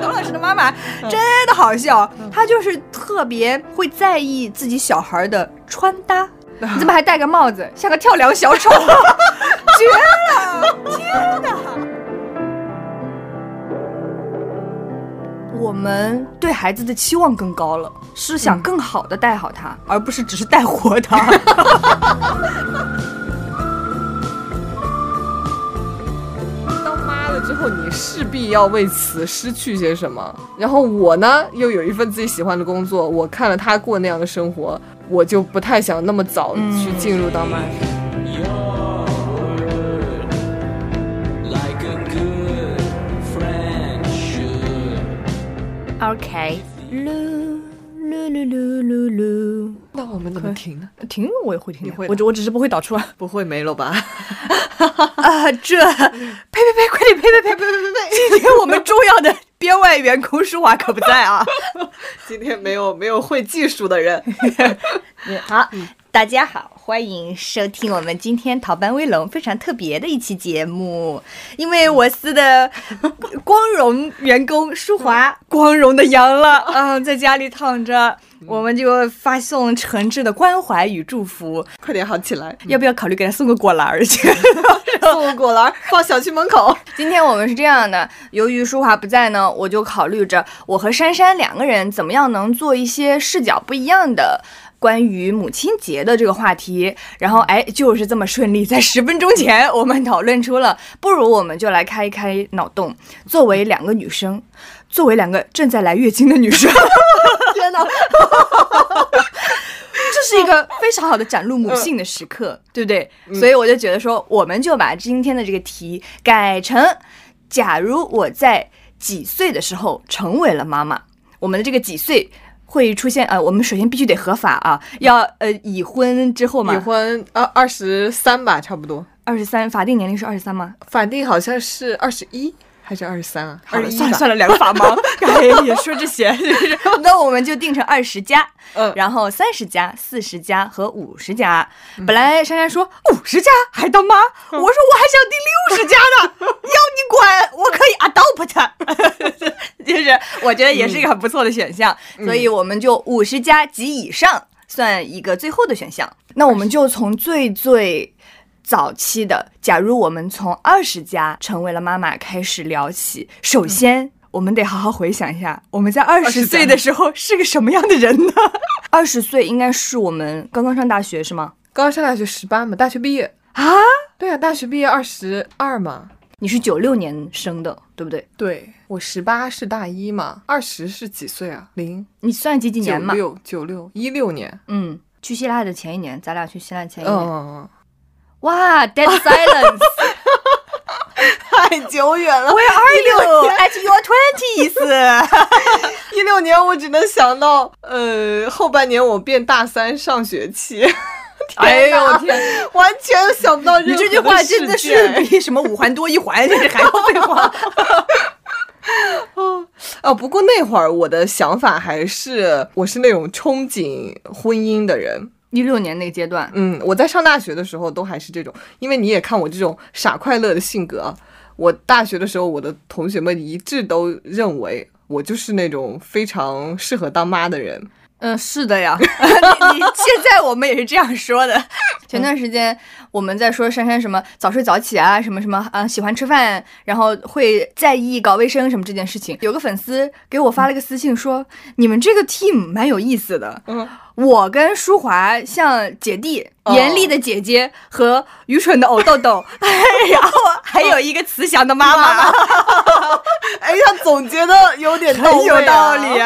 董老师的妈妈真的好笑，她就是特别会在意自己小孩的穿搭。你怎么还戴个帽子，像个跳梁小丑？绝了！天哪！我们对孩子的期望更高了，是想更好的带好他，而不是只是带活他。后，你势必要为此失去些什么。然后我呢，又有一份自己喜欢的工作，我看了他过那样的生活。我就不太想那么早去进入当妈。OK，噜噜噜噜噜噜。那我们怎么停呢？停我也会停，会，我我只是不会导出来。不会没了吧？啊，这呸呸呸，快点呸呸呸呸呸呸呸！今天我们重要的。编外员工舒华可不在啊，今天没有没有会技术的人。好，大家好，欢迎收听我们今天逃班威龙非常特别的一期节目。因为我司的光荣员工舒华光荣的阳了嗯，在家里躺着。我们就发送诚挚的关怀与祝福，快点好起来！要不要考虑给他送个果篮儿去？送个果篮儿放小区门口。今天我们是这样的，由于舒华不在呢，我就考虑着我和珊珊两个人怎么样能做一些视角不一样的关于母亲节的这个话题。然后哎，就是这么顺利，在十分钟前我们讨论出了，不如我们就来开一开脑洞。作为两个女生，作为两个正在来月经的女生。天哪，这是一个非常好的展露母性的时刻，对不对？所以我就觉得说，我们就把今天的这个题改成：假如我在几岁的时候成为了妈妈，我们的这个几岁会出现？呃，我们首先必须得合法啊，要呃已婚之后嘛，已婚二二十三吧，差不多二十三，法定年龄是二十三吗？法定好像是二十一。还是二十三啊？好了，算了算了，两个法盲，哎，也说这些，那我们就定成二十加，嗯，然后三十加、四十加和五十加。本来珊珊说五十加还当妈，我说我还想定六十加呢，要你管，我可以 adopt，就是我觉得也是一个很不错的选项，所以我们就五十加及以上算一个最后的选项。那我们就从最最。早期的，假如我们从二十加成为了妈妈开始聊起，首先我们得好好回想一下，我们在二十岁的时候是个什么样的人呢？二十岁应该是我们刚刚上大学是吗？刚刚上大学十八嘛，大学毕业啊？对啊，大学毕业二十二嘛。你是九六年生的，对不对？对，我十八是大一嘛，二十是几岁啊？零？你算几几年嘛？九六九六一六年。嗯，去希腊的前一年，咱俩去希腊前一年。嗯嗯嗯。哇，dead silence，太久远了。Where are you at your twenties？一六年我只能想到，呃，后半年我变大三上学期。哎呦我天，完全想不到你这句话真的是比什么五环多一环这还要废话。哦哦，不过那会儿我的想法还是，我是那种憧憬婚姻的人。一六年那个阶段，嗯，我在上大学的时候都还是这种，因为你也看我这种傻快乐的性格，我大学的时候，我的同学们一致都认为我就是那种非常适合当妈的人。嗯，是的呀，你现在我们也是这样说的。前段时间我们在说珊珊什么早睡早起啊，什么什么啊，喜欢吃饭，然后会在意搞卫生什么这件事情。有个粉丝给我发了个私信说，你们这个 team 蛮有意思的。嗯。我跟舒华像姐弟，严厉的姐姐和愚蠢的偶豆豆，然后还有一个慈祥的妈妈。哎呀，总结的有点很有道理。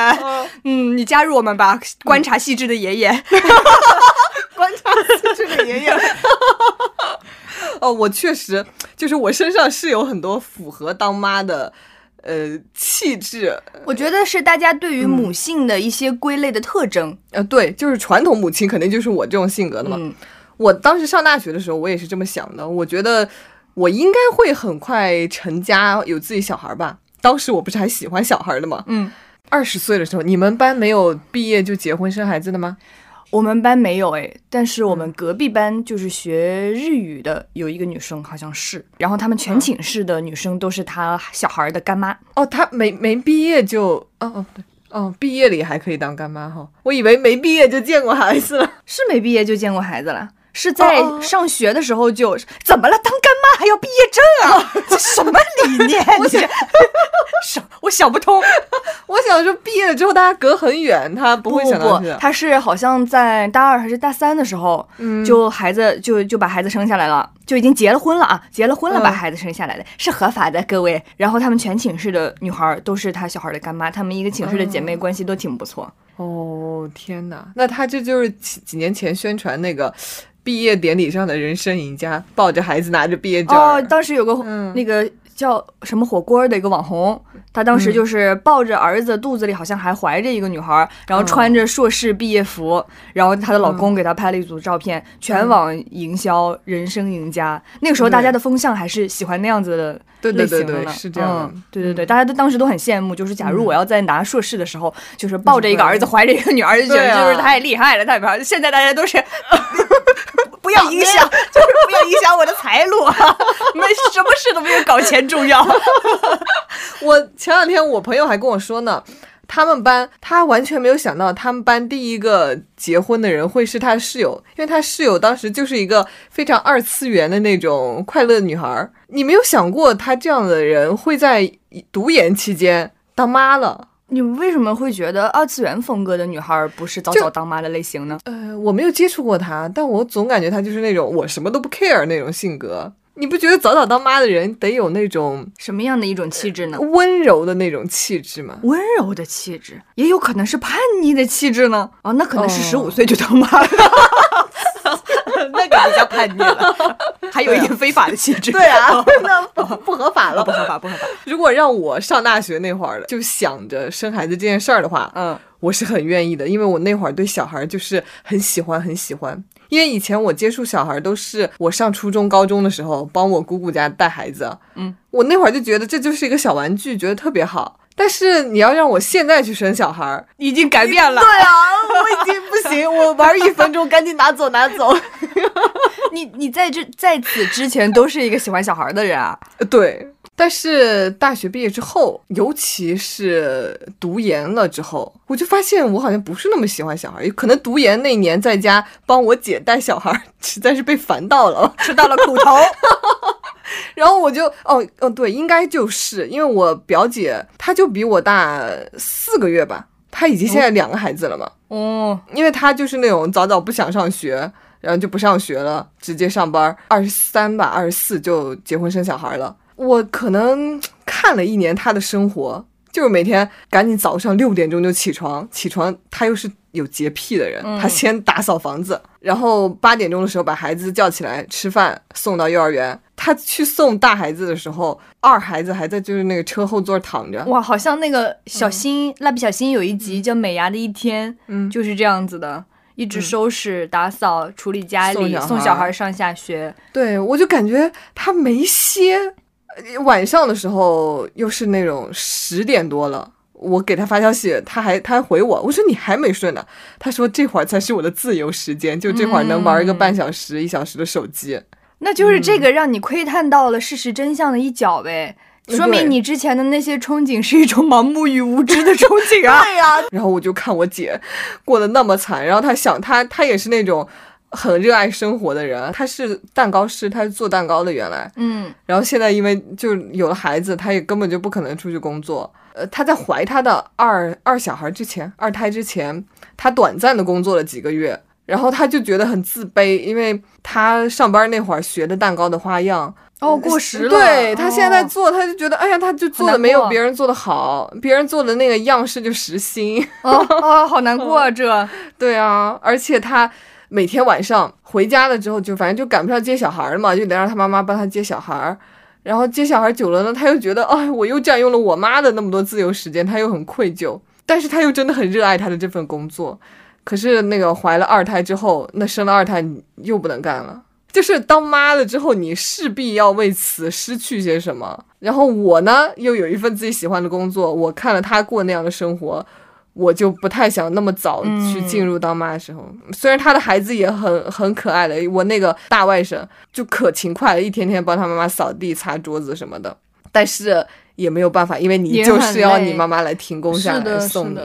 嗯，你加入我们吧，观察细致的爷爷。观察细致的爷爷。哦，我确实就是我身上是有很多符合当妈的。呃，气质，我觉得是大家对于母性的一些归类的特征。呃，对，就是传统母亲肯定就是我这种性格的嘛。我当时上大学的时候，我也是这么想的。我觉得我应该会很快成家，有自己小孩吧。当时我不是还喜欢小孩的吗？嗯，二十岁的时候，你们班没有毕业就结婚生孩子的吗？我们班没有哎，但是我们隔壁班就是学日语的，有一个女生好像是，然后他们全寝室的女生都是她小孩的干妈。哦，她没没毕业就，哦哦对，哦毕业里还可以当干妈哈，我以为没毕业就见过孩子了，是没毕业就见过孩子了。是在上学的时候就怎么了？当干妈还要毕业证啊？这什么理念？我想，我想不通。我想说，毕业了之后大家隔很远，他不会想到他是好像在大二还是大三的时候，就孩子就就把孩子生下来了，就已经结了婚了啊，结了婚了把孩子生下来的，是合法的，各位。然后他们全寝室的女孩都是他小孩的干妈，他们一个寝室的姐妹关系都挺不错。哦天哪，那他这就是几几年前宣传那个。毕业典礼上的人生赢家，抱着孩子拿着毕业证。哦，当时有个那个叫什么火锅的一个网红，他当时就是抱着儿子，肚子里好像还怀着一个女孩，然后穿着硕士毕业服，然后她的老公给她拍了一组照片，全网营销人生赢家。那个时候大家的风向还是喜欢那样子的类型的，是这样。对对对，大家都当时都很羡慕，就是假如我要在拿硕士的时候，就是抱着一个儿子，怀着一个女儿，就觉得就是太厉害了，太漂亮。现在大家都是。不要影响，就是不要影响我的财路，没什么事都没有搞钱重要。我前两天我朋友还跟我说呢，他们班他完全没有想到，他们班第一个结婚的人会是他室友，因为他室友当时就是一个非常二次元的那种快乐女孩。你没有想过，他这样的人会在读研期间当妈了。你为什么会觉得二次元风格的女孩不是早早当妈的类型呢？呃，我没有接触过她，但我总感觉她就是那种我什么都不 care 那种性格。你不觉得早早当妈的人得有那种什么样的一种气质呢？温柔的那种气质吗？温柔的气质，也有可能是叛逆的气质呢？啊，那可能是十五岁就当妈了。那个比较叛逆了，还有一点非法的气质。对啊，那不合法了，不合法，不合法。如果让我上大学那会儿就想着生孩子这件事儿的话，嗯，我是很愿意的，因为我那会儿对小孩就是很喜欢，很喜欢。因为以前我接触小孩都是我上初中、高中的时候帮我姑姑家带孩子，嗯，我那会儿就觉得这就是一个小玩具，觉得特别好。但是你要让我现在去生小孩，已经改变了。对啊，我已经不行，我玩一分钟，赶紧拿走拿走。你你在这在此之前都是一个喜欢小孩的人啊？对。但是大学毕业之后，尤其是读研了之后，我就发现我好像不是那么喜欢小孩。可能读研那年在家帮我姐带小孩，实在是被烦到了，吃到了苦头。然后我就哦哦对，应该就是因为我表姐，她就比我大四个月吧，她已经现在两个孩子了嘛。哦，因为她就是那种早早不想上学，然后就不上学了，直接上班，二十三吧，二十四就结婚生小孩了。我可能看了一年他的生活。就是每天赶紧早上六点钟就起床，起床他又是有洁癖的人，他先打扫房子，然后八点钟的时候把孩子叫起来吃饭，送到幼儿园。他去送大孩子的时候，二孩子还在就是那个车后座躺着。哇，好像那个小新蜡笔小新有一集叫《美伢的一天》，嗯，就是这样子的，一直收拾打扫处理家里，送小孩上下学。对，我就感觉他没歇。晚上的时候又是那种十点多了，我给他发消息，他还他还回我，我说你还没睡呢，他说这会儿才是我的自由时间，就这会儿能玩一个半小时一小时的手机，那就是这个让你窥探到了事实真相的一角呗，说明你之前的那些憧憬是一种盲目与无知的憧憬啊。对呀，然后我就看我姐过得那么惨，然后她想她她也是那种。很热爱生活的人，他是蛋糕师，他是做蛋糕的原来，嗯，然后现在因为就有了孩子，他也根本就不可能出去工作。呃，他在怀他的二二小孩之前，二胎之前，他短暂的工作了几个月，然后他就觉得很自卑，因为他上班那会儿学的蛋糕的花样哦过时了，对他现在做，他就觉得哎呀，他就做的没有别人做的好，别人做的那个样式就实心，哦哦，好难过啊，这，对啊，而且他。每天晚上回家了之后，就反正就赶不上接小孩了嘛，就得让他妈妈帮他接小孩。然后接小孩久了呢，他又觉得，哎，我又占用了我妈的那么多自由时间，他又很愧疚。但是他又真的很热爱他的这份工作。可是那个怀了二胎之后，那生了二胎又不能干了。就是当妈了之后，你势必要为此失去些什么。然后我呢，又有一份自己喜欢的工作，我看了他过那样的生活。我就不太想那么早去进入当妈的时候。虽然他的孩子也很很可爱的，我那个大外甥就可勤快了，一天天帮他妈妈扫地、擦桌子什么的，但是也没有办法，因为你就是要你妈妈来停工下来送你。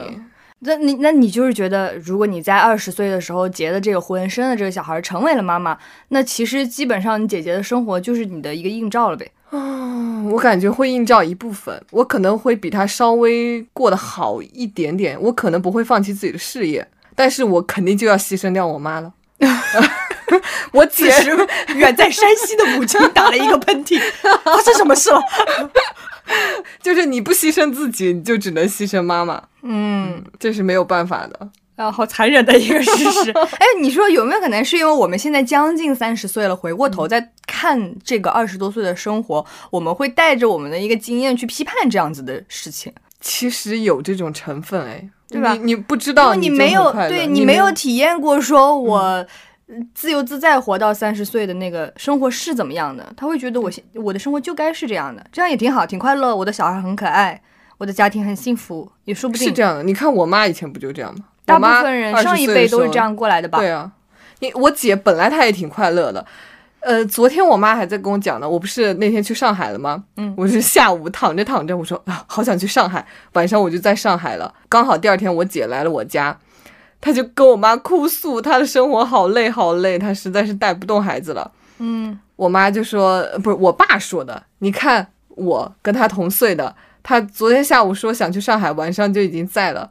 那你那你就是觉得，如果你在二十岁的时候结的这个婚，生的这个小孩，成为了妈妈，那其实基本上你姐姐的生活就是你的一个映照了呗。啊，我感觉会映照一部分，我可能会比他稍微过得好一点点，我可能不会放弃自己的事业，但是我肯定就要牺牲掉我妈了。我姐远在山西的母亲打了一个喷嚏，发生什么事了？就是你不牺牲自己，你就只能牺牲妈妈。嗯，这是没有办法的。啊，好残忍的一个事实。哎，你说有没有可能是因为我们现在将近三十岁了，回过头再看这个二十多岁的生活，我们会带着我们的一个经验去批判这样子的事情？其实有这种成分，哎，对吧？你不知道，你没有，对你没有体验过，说我自由自在活到三十岁的那个生活是怎么样的？他会觉得我现我的生活就该是这样的，这样也挺好，挺快乐。我的小孩很可爱，我的家庭很幸福，也说不定是这样的。你看我妈以前不就这样吗？大部分人上一辈都是这样过来的吧？对啊，你我姐本来她也挺快乐的，呃，昨天我妈还在跟我讲呢，我不是那天去上海了吗？嗯，我是下午躺着躺着，我说啊，好想去上海，晚上我就在上海了。刚好第二天我姐来了我家，她就跟我妈哭诉，她的生活好累好累，她实在是带不动孩子了。嗯，我妈就说，不是我爸说的，你看我跟她同岁的，她昨天下午说想去上海，晚上就已经在了。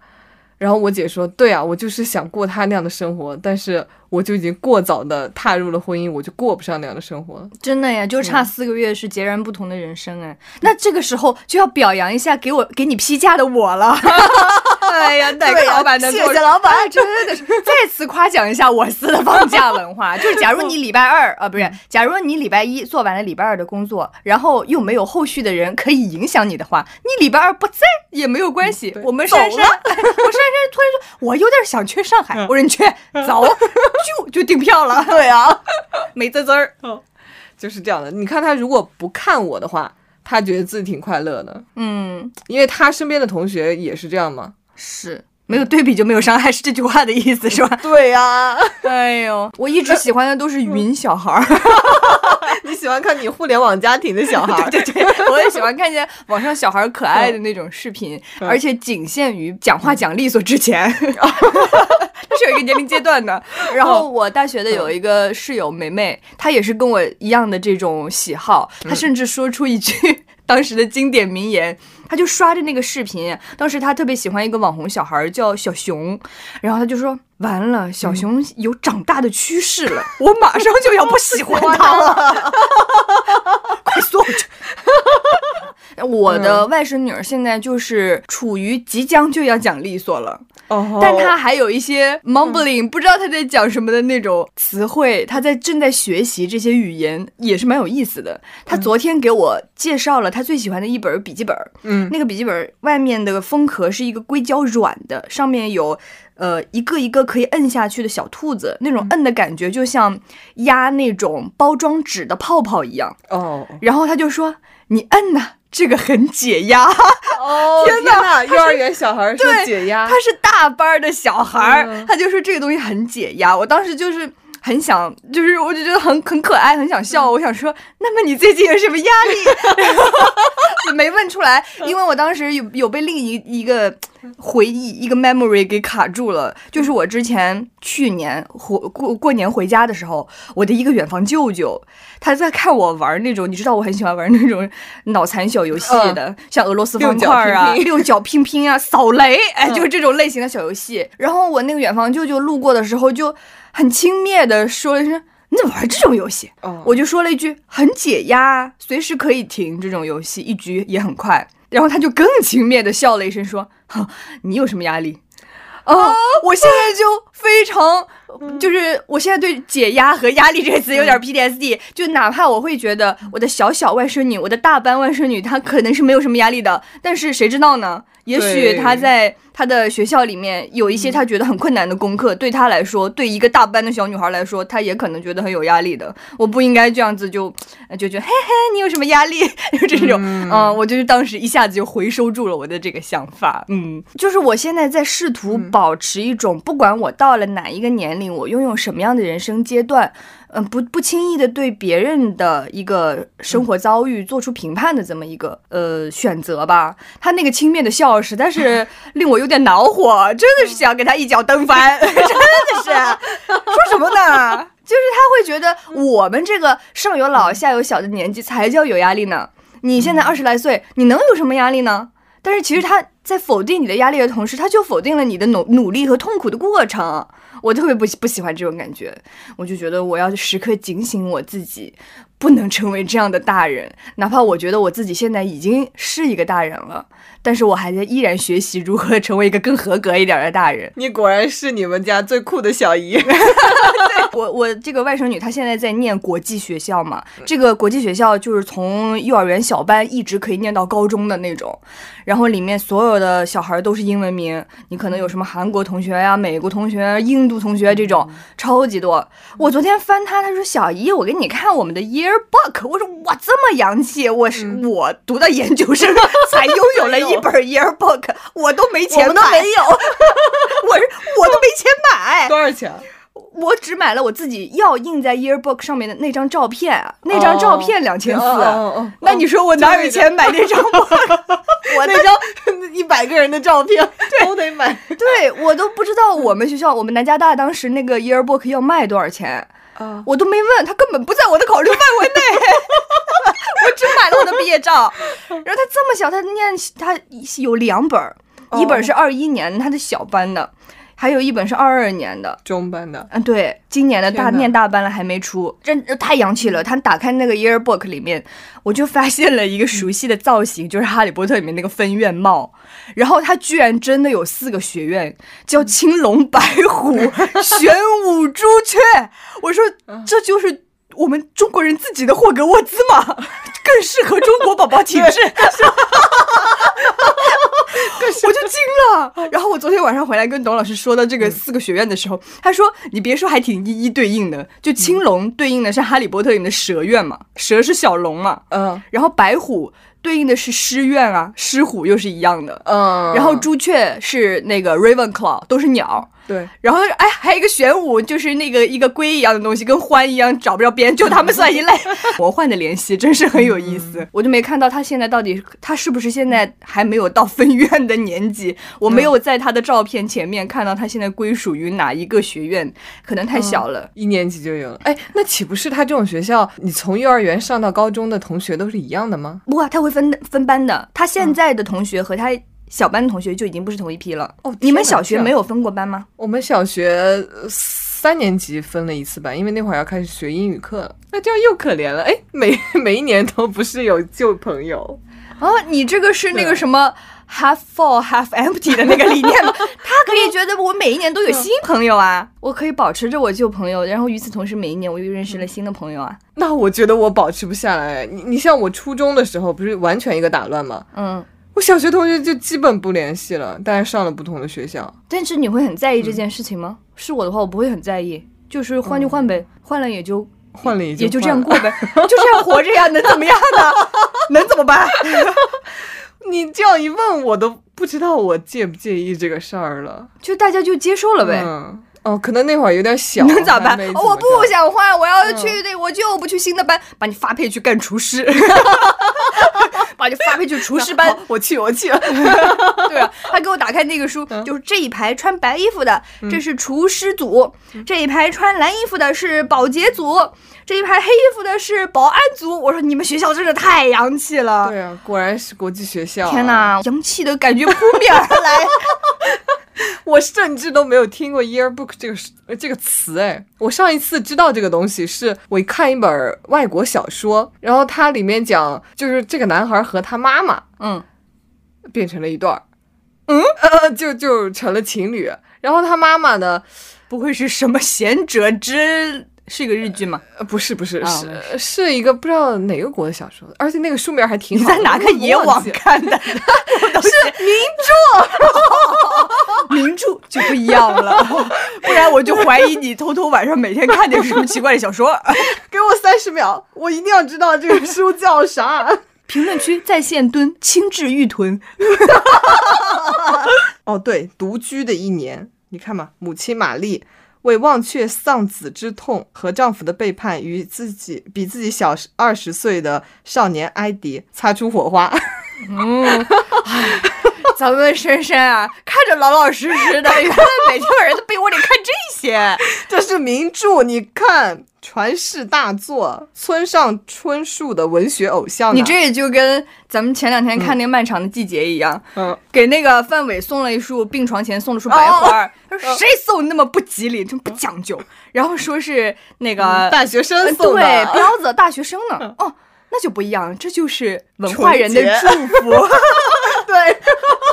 然后我姐说：“对啊，我就是想过他那样的生活，但是我就已经过早的踏入了婚姻，我就过不上那样的生活了。真的呀，就差四个月是截然不同的人生哎。那这个时候就要表扬一下给我给你批假的我了。哎呀，哪个老板能？谢谢老板，真的是再次夸奖一下我司的放假文化。就是假如你礼拜二啊，不是，假如你礼拜一做完了礼拜二的工作，然后又没有后续的人可以影响你的话，你礼拜二不在也没有关系。我们珊珊，我珊珊突然说，我有点想去上海，我说你去，走，就就订票了。对啊，美滋滋儿，就是这样的。你看他如果不看我的话，他觉得自己挺快乐的。嗯，因为他身边的同学也是这样嘛。是没有对比就没有伤害，是这句话的意思，是吧？对呀，哎呦，我一直喜欢的都是云小孩儿。你喜欢看你互联网家庭的小孩 对？对对，我也喜欢看见网上小孩可爱的那种视频，而且仅限于讲话讲利索之前，它是有一个年龄阶段的。然后我大学的有一个室友梅梅，她也是跟我一样的这种喜好，她甚至说出一句当时的经典名言。她就刷着那个视频，当时她特别喜欢一个网红小孩叫小熊，然后她就说：“完了，小熊有长大的趋势了，我马上就要不喜欢他了，快缩回去。”我的外甥女儿现在就是处于即将就要讲利索了。但他还有一些 mumbling，不知道他在讲什么的那种词汇，他在正在学习这些语言，也是蛮有意思的。他昨天给我介绍了他最喜欢的一本笔记本，嗯，那个笔记本外面的封壳是一个硅胶软的，上面有呃一个一个可以摁下去的小兔子，那种摁的感觉就像压那种包装纸的泡泡一样。哦，然后他就说：“你摁呐。”这个很解压哦！天哪，幼儿园小孩说解压，他是大班的小孩，他就说这个东西很解压。我当时就是很想，就是我就觉得很很可爱，很想笑。我想说，那么你最近有什么压力？没问出来，因为我当时有有被另一一个。回忆一个 memory 给卡住了，就是我之前去年回过过年回家的时候，我的一个远房舅舅，他在看我玩那种，你知道我很喜欢玩那种脑残小游戏的，像俄罗斯方块啊、六角拼拼啊、扫雷，哎，就是这种类型的小游戏。然后我那个远房舅舅路过的时候，就很轻蔑的说了一声：“你怎么玩这种游戏？”我就说了一句：“很解压，随时可以停这种游戏，一局也很快。”然后他就更轻蔑的笑了一声，说：“你有什么压力？”啊！我现在就非常，就是我现在对解压和压力这个词有点 PTSD。就哪怕我会觉得我的小小外甥女，我的大班外甥女，她可能是没有什么压力的，但是谁知道呢？也许他在。他的学校里面有一些他觉得很困难的功课，对他来说，对一个大班的小女孩来说，他也可能觉得很有压力的。我不应该这样子就就觉得，嘿嘿，你有什么压力？就这种，嗯，我就是当时一下子就回收住了我的这个想法。嗯，就是我现在在试图保持一种，不管我到了哪一个年龄，我拥有什么样的人生阶段。嗯，不不轻易的对别人的一个生活遭遇做出评判的这么一个呃选择吧。他那个轻蔑的笑实在是 令我有点恼火，真的是想给他一脚蹬翻，真的是说什么呢？就是他会觉得我们这个上有老下有小的年纪才叫有压力呢。你现在二十来岁，你能有什么压力呢？但是其实他在否定你的压力的同时，他就否定了你的努努力和痛苦的过程。我特别不不喜欢这种感觉，我就觉得我要时刻警醒我自己，不能成为这样的大人。哪怕我觉得我自己现在已经是一个大人了，但是我还在依然学习如何成为一个更合格一点的大人。你果然是你们家最酷的小姨。我我这个外甥女她现在在念国际学校嘛，这个国际学校就是从幼儿园小班一直可以念到高中的那种，然后里面所有的小孩都是英文名，你可能有什么韩国同学呀、美国同学、印度同学这种超级多。我昨天翻她，她说小姨，我给你看我们的 yearbook，我说哇这么洋气，我是我读到研究生才拥有了 一本 yearbook，我都没钱买，我都没有，我是我都没钱买，多少钱？我只买了我自己要印在 yearbook 上面的那张照片，那张照片两千四。那你说我哪有钱买那张？我那张 一百个人的照片都得买。对我都不知道我们学校，我们南加大当时那个 yearbook 要卖多少钱，我都没问他，根本不在我的考虑范围内。我只买了我的毕业照，然后他这么小，他念他有两本，一本是二一年他的小班的。还有一本是二二年的中班的，嗯，对，今年的大念大班了还没出，真太洋气了。他打开那个 yearbook 里面，我就发现了一个熟悉的造型，就是哈利波特里面那个分院帽。然后他居然真的有四个学院，叫青龙、白虎、玄武、朱雀。我说这就是我们中国人自己的霍格沃兹嘛，更适合中国宝宝体质。我就惊了，然后我昨天晚上回来跟董老师说到这个四个学院的时候，他说：“你别说，还挺一一对应的。就青龙对应的是哈利波特里面的蛇院嘛，蛇是小龙嘛，嗯，然后白虎对应的是狮院啊，狮虎又是一样的，嗯，然后朱雀是那个 Ravenclaw，都是鸟。”对，然后哎，还有一个玄武，就是那个一个龟一样的东西，跟獾一样找不着边，就他们算一类。魔幻的联系真是很有意思，我就没看到他现在到底他是不是现在还没有到分院的年纪，我没有在他的照片前面看到他现在归属于哪一个学院，可能太小了，一年级就有了。哎，那岂不是他这种学校，你从幼儿园上到高中的同学都是一样的吗？不，他会分分班的，他现在的同学和他。小班的同学就已经不是同一批了哦。你们小学没有分过班吗？我们小学三年级分了一次班，因为那会儿要开始学英语课了。那这样又可怜了，哎，每 每一年都不是有旧朋友哦。你这个是那个什么 half full half empty 的那个理念吗？他可以觉得我每一年都有新朋友啊，我可以保持着我旧朋友，然后与此同时，每一年我又认识了新的朋友啊。那我觉得我保持不下来。你你像我初中的时候，不是完全一个打乱吗？嗯。我小学同学就基本不联系了，大家上了不同的学校。但是你会很在意这件事情吗？是我的话，我不会很在意，就是换就换呗，换了也就换了也就这样过呗，就这样活着呀，能怎么样呢？能怎么办？你这样一问，我都不知道我介不介意这个事儿了。就大家就接受了呗。哦，可能那会儿有点小，能咋办？我不想换，我要去那，我就不去新的班，把你发配去干厨师。把就发 配去厨师班，我去，我去。对啊，他给我打开那个书，就是这一排穿白衣服的，这是厨师组；这一排穿蓝衣服的是保洁组；这一排黑衣服的是保安组。我说你们学校真的太洋气了。对啊，果然是国际学校。天哪，洋气的感觉扑面而来。我甚至都没有听过 yearbook 这个这个词哎，我上一次知道这个东西是我看一本外国小说，然后它里面讲就是这个男孩和他妈妈嗯变成了一对儿，嗯 呃就就成了情侣。然后他妈妈呢，不会是什么贤者之？是一个日剧吗？呃，不是，不是，是是一个不知道哪个国的小说，而且那个书名还挺好。在哪个野网看的？是名著，名著就不一样了。不然我就怀疑你偷偷晚上每天看点什么奇怪的小说。给我三十秒，我一定要知道这个书叫啥。评论区在线蹲，轻质玉臀。哦，对，独居的一年，你看嘛，母亲玛丽。为忘却丧子之痛和丈夫的背叛，与自己比自己小二十岁的少年埃迪擦出火花。嗯，咱们深深啊，看着老老实实的，原来每天晚上在被窝里看这些，这是名著，你看。传世大作，村上春树的文学偶像。你这也就跟咱们前两天看那个《漫长的季节》一样，嗯，给那个范伟送了一束病床前送了束白花，他说谁送那么不吉利，这么不讲究，然后说是那个大学生送的，对，彪子大学生呢，哦，那就不一样，这就是文化人的祝福。对，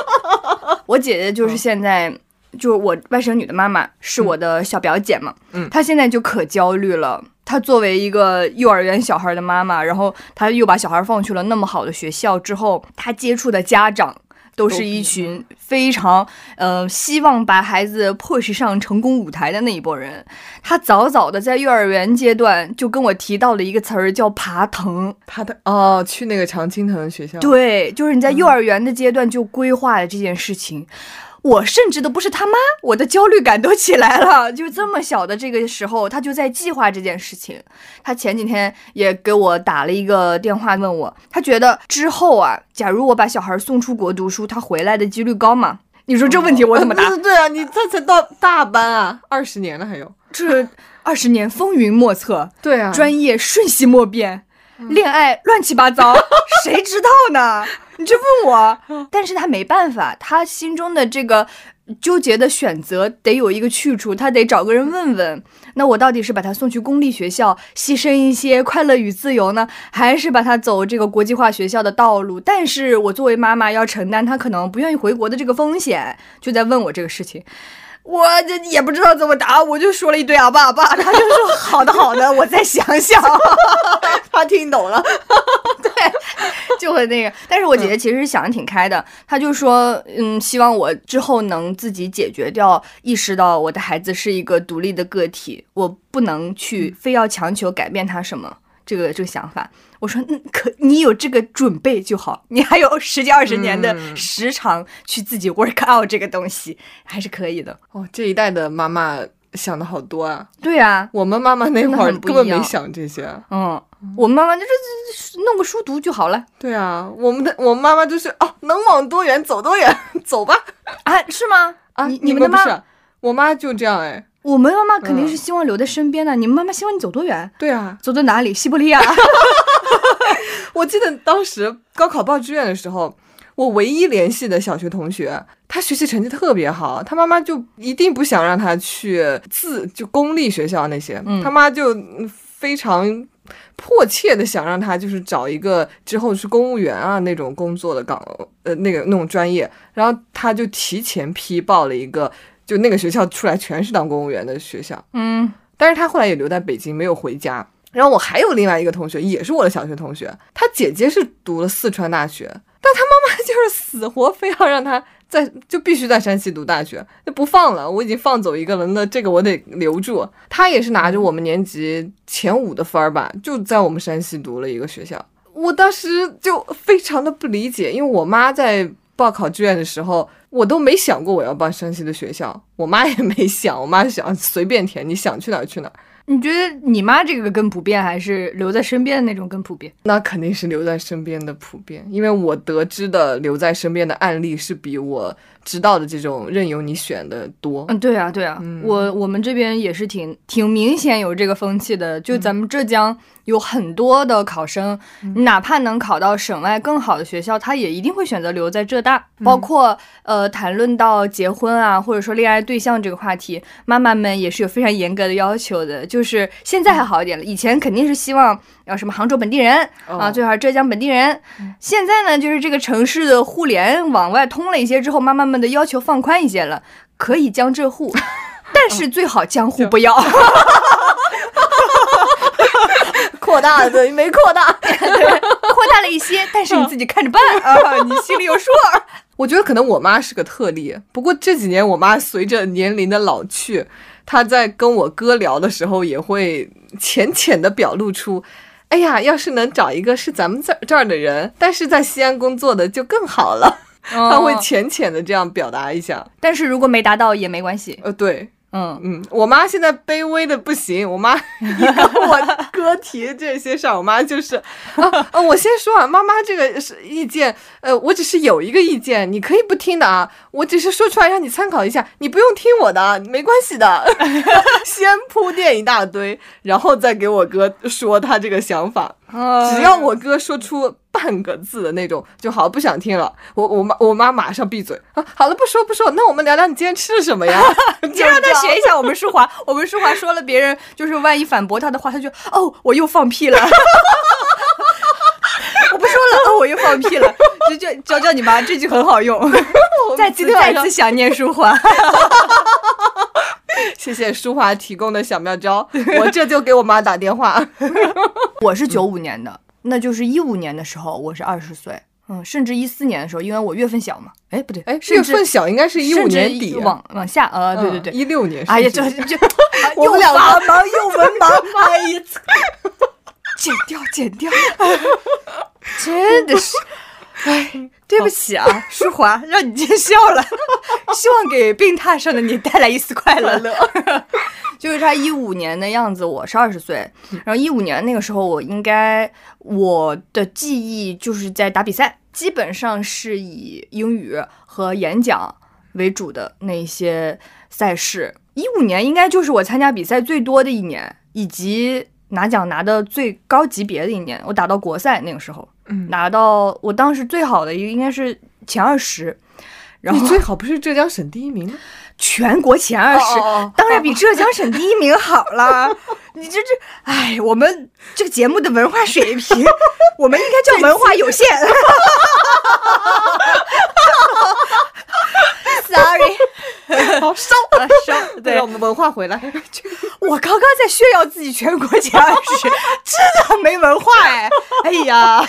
我姐姐就是现在。就是我外甥女的妈妈是我的小表姐嘛，嗯，她现在就可焦虑了。她作为一个幼儿园小孩的妈妈，然后她又把小孩放去了那么好的学校之后，她接触的家长都是一群非常呃希望把孩子 push 上成功舞台的那一波人。她早早的在幼儿园阶段就跟我提到了一个词儿叫爬藤，爬藤哦，去那个常青藤学校。对，就是你在幼儿园的阶段就规划了这件事情。我甚至都不是他妈，我的焦虑感都起来了。就这么小的这个时候，他就在计划这件事情。他前几天也给我打了一个电话，问我，他觉得之后啊，假如我把小孩送出国读书，他回来的几率高吗？你说这问题我怎么答？对啊，你这才到大班啊，二十年了还有这二十年风云莫测，对啊，专业瞬息莫变，恋爱乱七八糟，谁知道呢？你就问我，但是他没办法，他心中的这个纠结的选择得有一个去处，他得找个人问问。那我到底是把他送去公立学校，牺牲一些快乐与自由呢，还是把他走这个国际化学校的道路？但是我作为妈妈要承担他可能不愿意回国的这个风险，就在问我这个事情。我这也不知道怎么答，我就说了一堆啊爸爸，他就说好的好的，我再想想。他听懂了，对，就会那个。但是我姐姐其实想的挺开的，她就说，嗯，希望我之后能自己解决掉，意识到我的孩子是一个独立的个体，我不能去非要强求改变他什么。这个这个想法，我说，嗯，可你有这个准备就好，你还有十几二十年的时长去自己 work out 这个东西，还是可以的。哦，这一代的妈妈想的好多啊。对啊，我们妈妈那会儿根本没想这些。嗯，我们妈妈就是弄个书读就好了。对啊，我们的我妈妈就是哦，能往多远走多远，走吧。啊，是吗？啊，你们的妈，我妈就这样哎。我们妈妈肯定是希望留在身边的。你们妈妈希望你走多远？对啊，走到哪里？西伯利亚。我记得当时高考报志愿的时候，我唯一联系的小学同学，他学习成绩特别好，他妈妈就一定不想让他去自就公立学校那些，他妈就非常迫切的想让他就是找一个之后是公务员啊那种工作的岗，呃，那个那种专业，然后他就提前批报了一个。就那个学校出来全是当公务员的学校，嗯，但是他后来也留在北京，没有回家。然后我还有另外一个同学，也是我的小学同学，他姐姐是读了四川大学，但他妈妈就是死活非要让他在，就必须在山西读大学，那不放了。我已经放走一个了，那这个我得留住。他也是拿着我们年级前五的分儿吧，就在我们山西读了一个学校。我当时就非常的不理解，因为我妈在报考志愿的时候。我都没想过我要报山西的学校，我妈也没想，我妈想随便填，你想去哪儿去哪儿。你觉得你妈这个更普遍，还是留在身边的那种更普遍？那肯定是留在身边的普遍，因为我得知的留在身边的案例是比我知道的这种任由你选的多。嗯，对啊，对啊，我我们这边也是挺挺明显有这个风气的，就咱们浙江有很多的考生，哪怕能考到省外更好的学校，他也一定会选择留在浙大。包括呃，谈论到结婚啊，或者说恋爱对象这个话题，妈妈们也是有非常严格的要求的。就是现在还好一点了，以前肯定是希望要什么杭州本地人啊，最好是浙江本地人。现在呢，就是这个城市的互联往外通了一些之后，妈妈们的要求放宽一些了，可以江浙沪，但是最好江沪不要。扩大对没扩大，扩大了一些，但是你自己看着办。啊，你心里有数。我觉得可能我妈是个特例，不过这几年我妈随着年龄的老去，她在跟我哥聊的时候也会浅浅的表露出，哎呀，要是能找一个是咱们这这儿的人，但是在西安工作的就更好了，他会浅浅的这样表达一下。但是如果没达到也没关系，呃，对。嗯嗯，我妈现在卑微的不行。我妈 跟我哥提这些事儿，我妈就是啊啊！我先说啊，妈妈这个是意见，呃，我只是有一个意见，你可以不听的啊。我只是说出来让你参考一下，你不用听我的，没关系的。先铺垫一大堆，然后再给我哥说他这个想法。只要我哥说出半个字的那种就好，不想听了。我我妈我妈马上闭嘴啊！好了，不说不说，那我们聊聊你今天吃了什么呀？就让他学一下我们淑华。我们淑华说了别人就是万一反驳他的话，他就哦我又放屁了。我不说了，哦我又放屁了。就就教教你妈，这句很好用。再次再次想念淑华。谢谢淑华提供的小妙招，我这就给我妈打电话。我是九五年的，那就是一五年的时候，我是二十岁，嗯，甚至一四年的时候，因为我月份小嘛，哎，不对，哎，月份小应该是一五年底，往往下，呃，对对对，一六年，哎呀，这就 又法 盲又文盲，哎呀，剪掉剪掉，真的是。哎，对不起啊，淑 华，让你见笑了。希望给病榻上的你带来一丝快乐。就是他一五年的样子，我是二十岁。然后一五年那个时候，我应该我的记忆就是在打比赛，基本上是以英语和演讲为主的那些赛事。一五年应该就是我参加比赛最多的一年，以及拿奖拿的最高级别的一年。我打到国赛那个时候。拿到我当时最好的一个应该是前二十，然后最好不是浙江省第一名吗？全国前二十，当然比浙江省第一名好了。你这这，哎，我们这个节目的文化水平，我们应该叫文化有限。Sorry，好收收，对，让我们文化回来。我刚刚在炫耀自己全国前二十，真的没文化哎！哎呀，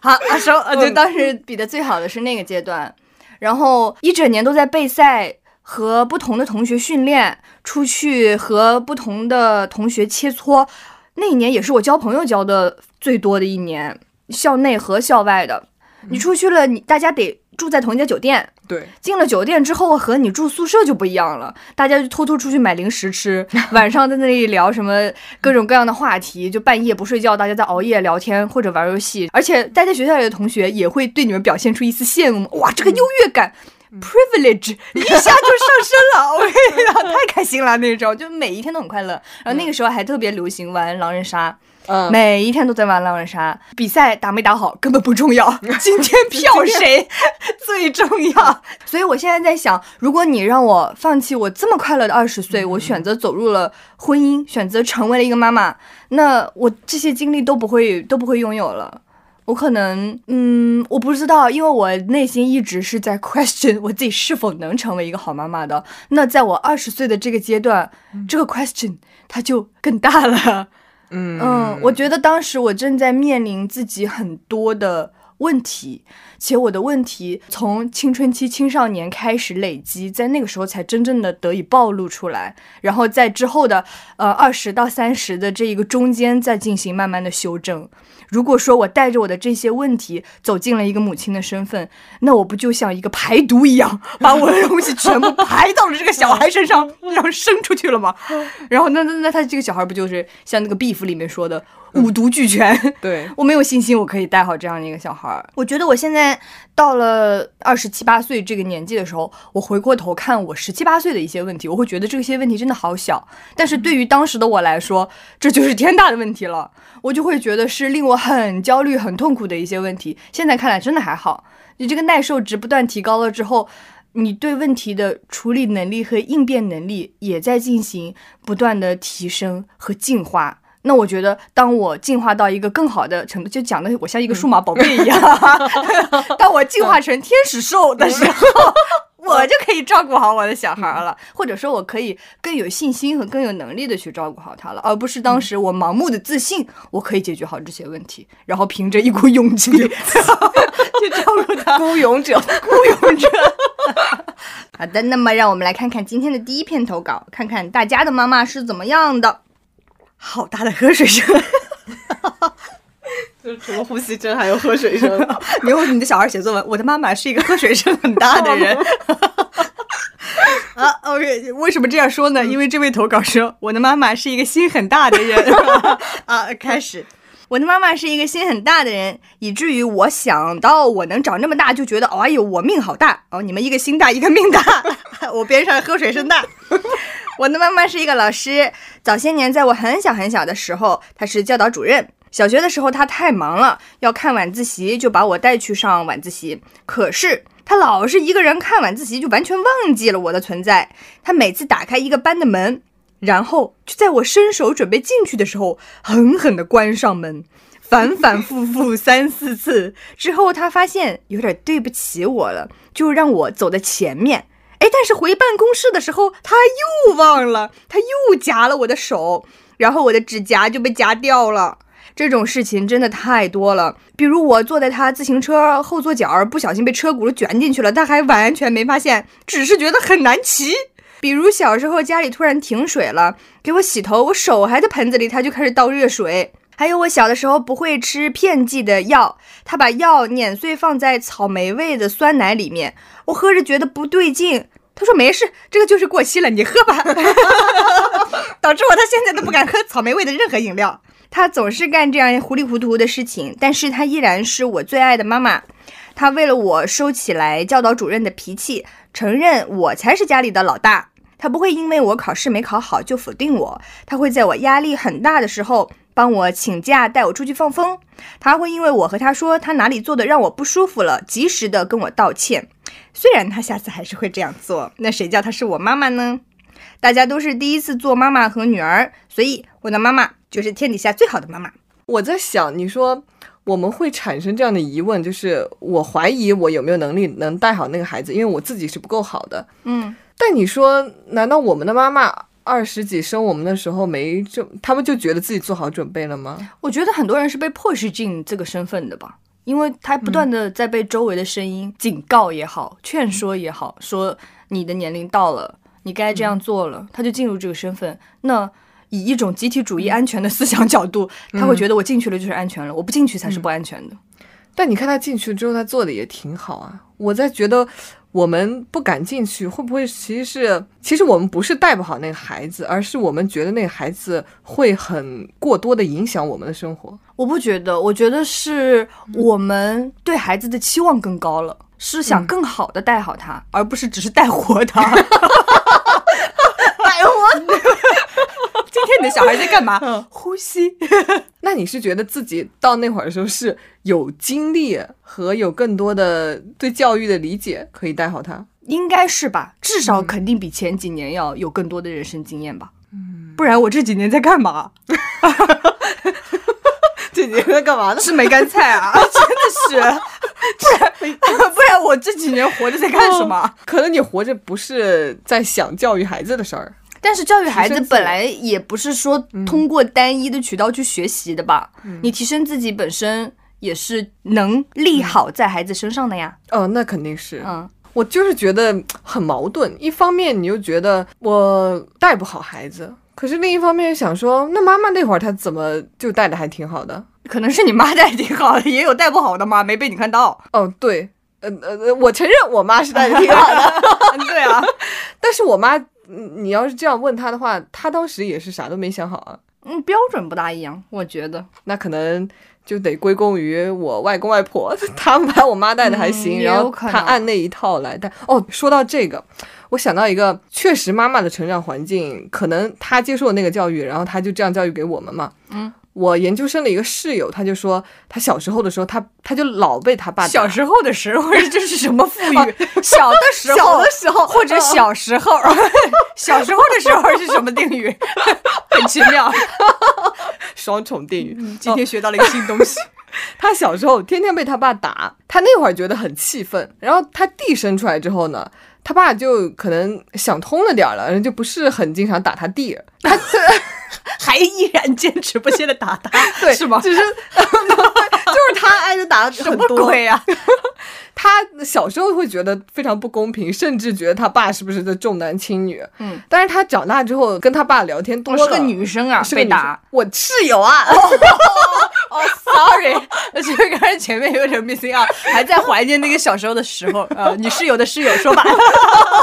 好阿收，呃，就当时比的最好的是那个阶段，然后一整年都在备赛。和不同的同学训练，出去和不同的同学切磋，那一年也是我交朋友交的最多的一年，校内和校外的。你出去了，你大家得住在同一家酒店。对，进了酒店之后和你住宿舍就不一样了，大家就偷偷出去买零食吃，晚上在那里聊什么各种各样的话题，就半夜不睡觉，大家在熬夜聊天或者玩游戏。而且待在学校里的同学也会对你们表现出一丝羡慕，哇，这个优越感。Privilege 一下就上升了，我跟你讲，太开心了那种，就每一天都很快乐。然后那个时候还特别流行玩狼人杀，嗯，每一天都在玩狼人杀。比赛打没打好根本不重要，今天票谁 最重要。所以我现在在想，如果你让我放弃我这么快乐的二十岁，我选择走入了婚姻，选择成为了一个妈妈，那我这些经历都不会都不会拥有了。我可能，嗯，我不知道，因为我内心一直是在 question 我自己是否能成为一个好妈妈的。那在我二十岁的这个阶段，这个 question 它就更大了。嗯嗯，我觉得当时我正在面临自己很多的问题，且我的问题从青春期青少年开始累积，在那个时候才真正的得以暴露出来，然后在之后的呃二十到三十的这一个中间再进行慢慢的修正。如果说我带着我的这些问题走进了一个母亲的身份，那我不就像一个排毒一样，把我的东西全部排到了这个小孩身上，然后生出去了吗？然后那那那他这个小孩不就是像那个《Beef》里面说的，五毒俱全。对我没有信心，我可以带好这样的一个小孩儿。我觉得我现在到了二十七八岁这个年纪的时候，我回过头看我十七八岁的一些问题，我会觉得这些问题真的好小，但是对于当时的我来说，这就是天大的问题了。我就会觉得是令我很焦虑、很痛苦的一些问题。现在看来真的还好，你这个耐受值不断提高了之后。你对问题的处理能力和应变能力也在进行不断的提升和进化。那我觉得，当我进化到一个更好的程度，就讲的我像一个数码宝贝 一样，当我进化成天使兽的时候，我就可以照顾好我的小孩了，或者说，我可以更有信心和更有能力的去照顾好他了，而不是当时我盲目的自信，我可以解决好这些问题，然后凭着一股勇气去照顾他，孤勇者，孤勇者。好的，那么让我们来看看今天的第一篇投稿，看看大家的妈妈是怎么样的。好大的喝水声，就除了呼吸声还有喝水声。你问你的小孩写作文，我的妈妈是一个喝水声很大的人。啊，OK，为什么这样说呢？因为这位投稿说我的妈妈是一个心很大的人。啊，开始。我的妈妈是一个心很大的人，以至于我想到我能长这么大，就觉得哎呦，我命好大哦！你们一个心大，一个命大，我边上喝水声大。我的妈妈是一个老师，早些年在我很小很小的时候，她是教导主任。小学的时候她太忙了，要看晚自习，就把我带去上晚自习。可是她老是一个人看晚自习，就完全忘记了我的存在。她每次打开一个班的门。然后就在我伸手准备进去的时候，狠狠地关上门，反反复复三四次 之后，他发现有点对不起我了，就让我走在前面。哎，但是回办公室的时候，他又忘了，他又夹了我的手，然后我的指甲就被夹掉了。这种事情真的太多了，比如我坐在他自行车后座角，不小心被车轱辘卷进去了，他还完全没发现，只是觉得很难骑。比如小时候家里突然停水了，给我洗头，我手还在盆子里，他就开始倒热水。还有我小的时候不会吃片剂的药，他把药碾碎放在草莓味的酸奶里面，我喝着觉得不对劲，他说没事，这个就是过期了，你喝吧。导致我到现在都不敢喝草莓味的任何饮料。他总是干这样糊里糊涂的事情，但是他依然是我最爱的妈妈。他为了我收起来教导主任的脾气，承认我才是家里的老大。他不会因为我考试没考好就否定我，他会在我压力很大的时候帮我请假带我出去放风。他会因为我和他说他哪里做的让我不舒服了，及时的跟我道歉。虽然他下次还是会这样做，那谁叫他是我妈妈呢？大家都是第一次做妈妈和女儿，所以我的妈妈就是天底下最好的妈妈。我在想，你说我们会产生这样的疑问，就是我怀疑我有没有能力能带好那个孩子，因为我自己是不够好的。嗯。但你说，难道我们的妈妈二十几生我们的时候没这他们就觉得自己做好准备了吗？我觉得很多人是被迫使进这个身份的吧，因为他不断的在被周围的声音警告也好、劝说也好，说你的年龄到了，你该这样做了，他就进入这个身份。那以一种集体主义安全的思想角度，他会觉得我进去了就是安全了，我不进去才是不安全的。但你看他进去之后，他做的也挺好啊。我在觉得。我们不敢进去，会不会其实是其实我们不是带不好那个孩子，而是我们觉得那个孩子会很过多的影响我们的生活。我不觉得，我觉得是我们对孩子的期望更高了，是想更好的带好他，而不是只是带活他。带活。今天你的小孩在干嘛？呼吸。那你是觉得自己到那会儿的时候是有精力和有更多的对教育的理解，可以带好他？应该是吧，至少肯定比前几年要有更多的人生经验吧。嗯，不然我这几年在干嘛？这几年在干嘛呢？吃梅干菜啊！真的是，不然不然我这几年活着在干什么？可能你活着不是在想教育孩子的事儿。但是教育孩子本来也不是说通过单一的渠道去学习的吧？你提升自己本身也是能力好在孩子身上的呀。哦，那肯定是。嗯，我就是觉得很矛盾。一方面你又觉得我带不好孩子，可是另一方面想说，那妈妈那会儿她怎么就带的还挺好的？可能是你妈带的挺好的，也有带不好的吗？没被你看到。哦，对，呃呃，我承认我妈是带的挺好的。对啊，但是我妈。你要是这样问他的话，他当时也是啥都没想好啊。嗯，标准不大一样，我觉得。那可能就得归功于我外公外婆，他们把我妈带的还行，然后他按那一套来带。哦，说到这个，我想到一个，确实妈妈的成长环境，可能她接受的那个教育，然后她就这样教育给我们嘛。嗯。我研究生的一个室友，他就说，他小时候的时候，他他就老被他爸。小时候的时候，这是什么富裕？小的时候，小的时候，或者小时候，小时候的时候是什么定语？很奇妙，双重定语。今天学到了一个新东西。他小时候天天被他爸打，他那会儿觉得很气愤。然后他弟生出来之后呢，他爸就可能想通了点儿了，就不是很经常打他弟。他。还依然坚持不懈的打他，对，是吗？只是 就是他挨着打很多。呀？他小时候会觉得非常不公平，甚至觉得他爸是不是在重男轻女。嗯，但是他长大之后跟他爸聊天多了，是个女生啊，被打。我室友啊，哦，sorry，其实刚才前面有点 missing 啊，还在怀念那个小时候的时候啊。你室友的室友说吧，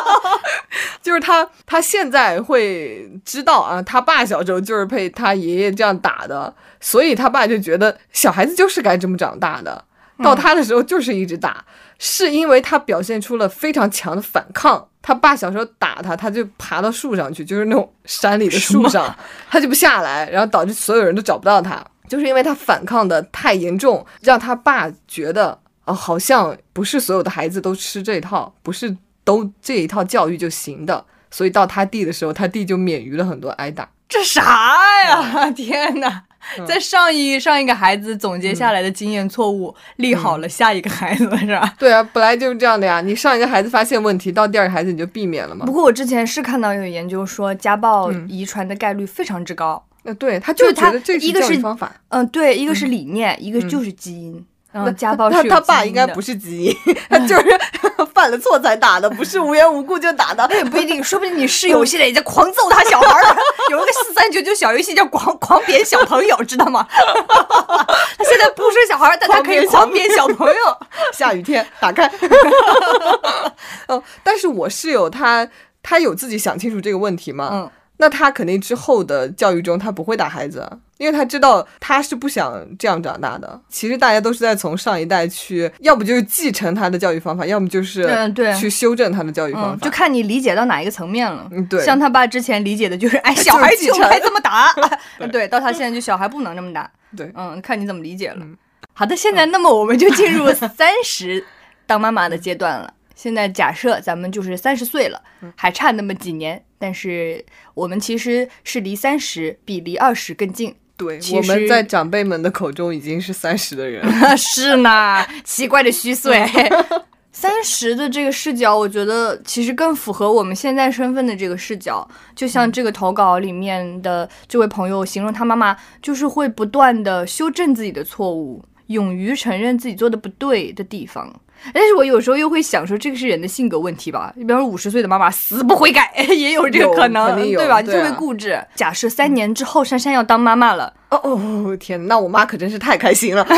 就是他，他现在会知道啊，他爸小时候就是被他爷爷这样打的，所以他爸就觉得小孩子就是该这么长大的。到他的时候就是一直打，是因为他表现出了非常强的反抗。他爸小时候打他，他就爬到树上去，就是那种山里的树上，他就不下来，然后导致所有人都找不到他，就是因为他反抗的太严重，让他爸觉得哦，好像不是所有的孩子都吃这套，不是都这一套教育就行的，所以到他弟的时候，他弟就免于了很多挨打。这啥呀？天哪！在上一上一个孩子总结下来的经验错误，利好了下一个孩子是吧？对啊，本来就是这样的呀。你上一个孩子发现问题，到第二个孩子你就避免了嘛。不过我之前是看到有研究说，家暴遗传的概率非常之高。那对他就觉得这一个是方法，嗯，对，一个是理念，一个就是基因。那家暴是他爸应该不是基因，他就是 犯了错才打的，不是无缘无故就打的。也不一定，说不定你室友现在也在狂揍他小孩儿。有一个四三九九小游戏叫“狂狂扁小朋友”，知道吗？他现在不是小孩，但他可以狂扁小朋友。下雨天打开。哦，但是我室友他他有自己想清楚这个问题吗？嗯。那他肯定之后的教育中，他不会打孩子，因为他知道他是不想这样长大的。其实大家都是在从上一代去，要不就是继承他的教育方法，要么就是去修正他的教育方法，就看你理解到哪一个层面了。嗯，对。像他爸之前理解的就是，哎，小孩就 该这么打。对，到他现在就小孩不能这么打。对，嗯，看你怎么理解了。好的，现在那么我们就进入三十 当妈妈的阶段了。现在假设咱们就是三十岁了，还差那么几年，但是我们其实是离三十比离二十更近。对，我们在长辈们的口中已经是三十的人了 是呢，奇怪的虚岁。三十的这个视角，我觉得其实更符合我们现在身份的这个视角。就像这个投稿里面的这位朋友形容他妈妈，就是会不断的修正自己的错误，勇于承认自己做的不对的地方。但是我有时候又会想说，这个是人的性格问题吧？你比方说五十岁的妈妈死不悔改，也有这个可能，对吧？你特别固执。假设三年之后珊珊要当妈妈了，哦哦天，那我妈可真是太开心了。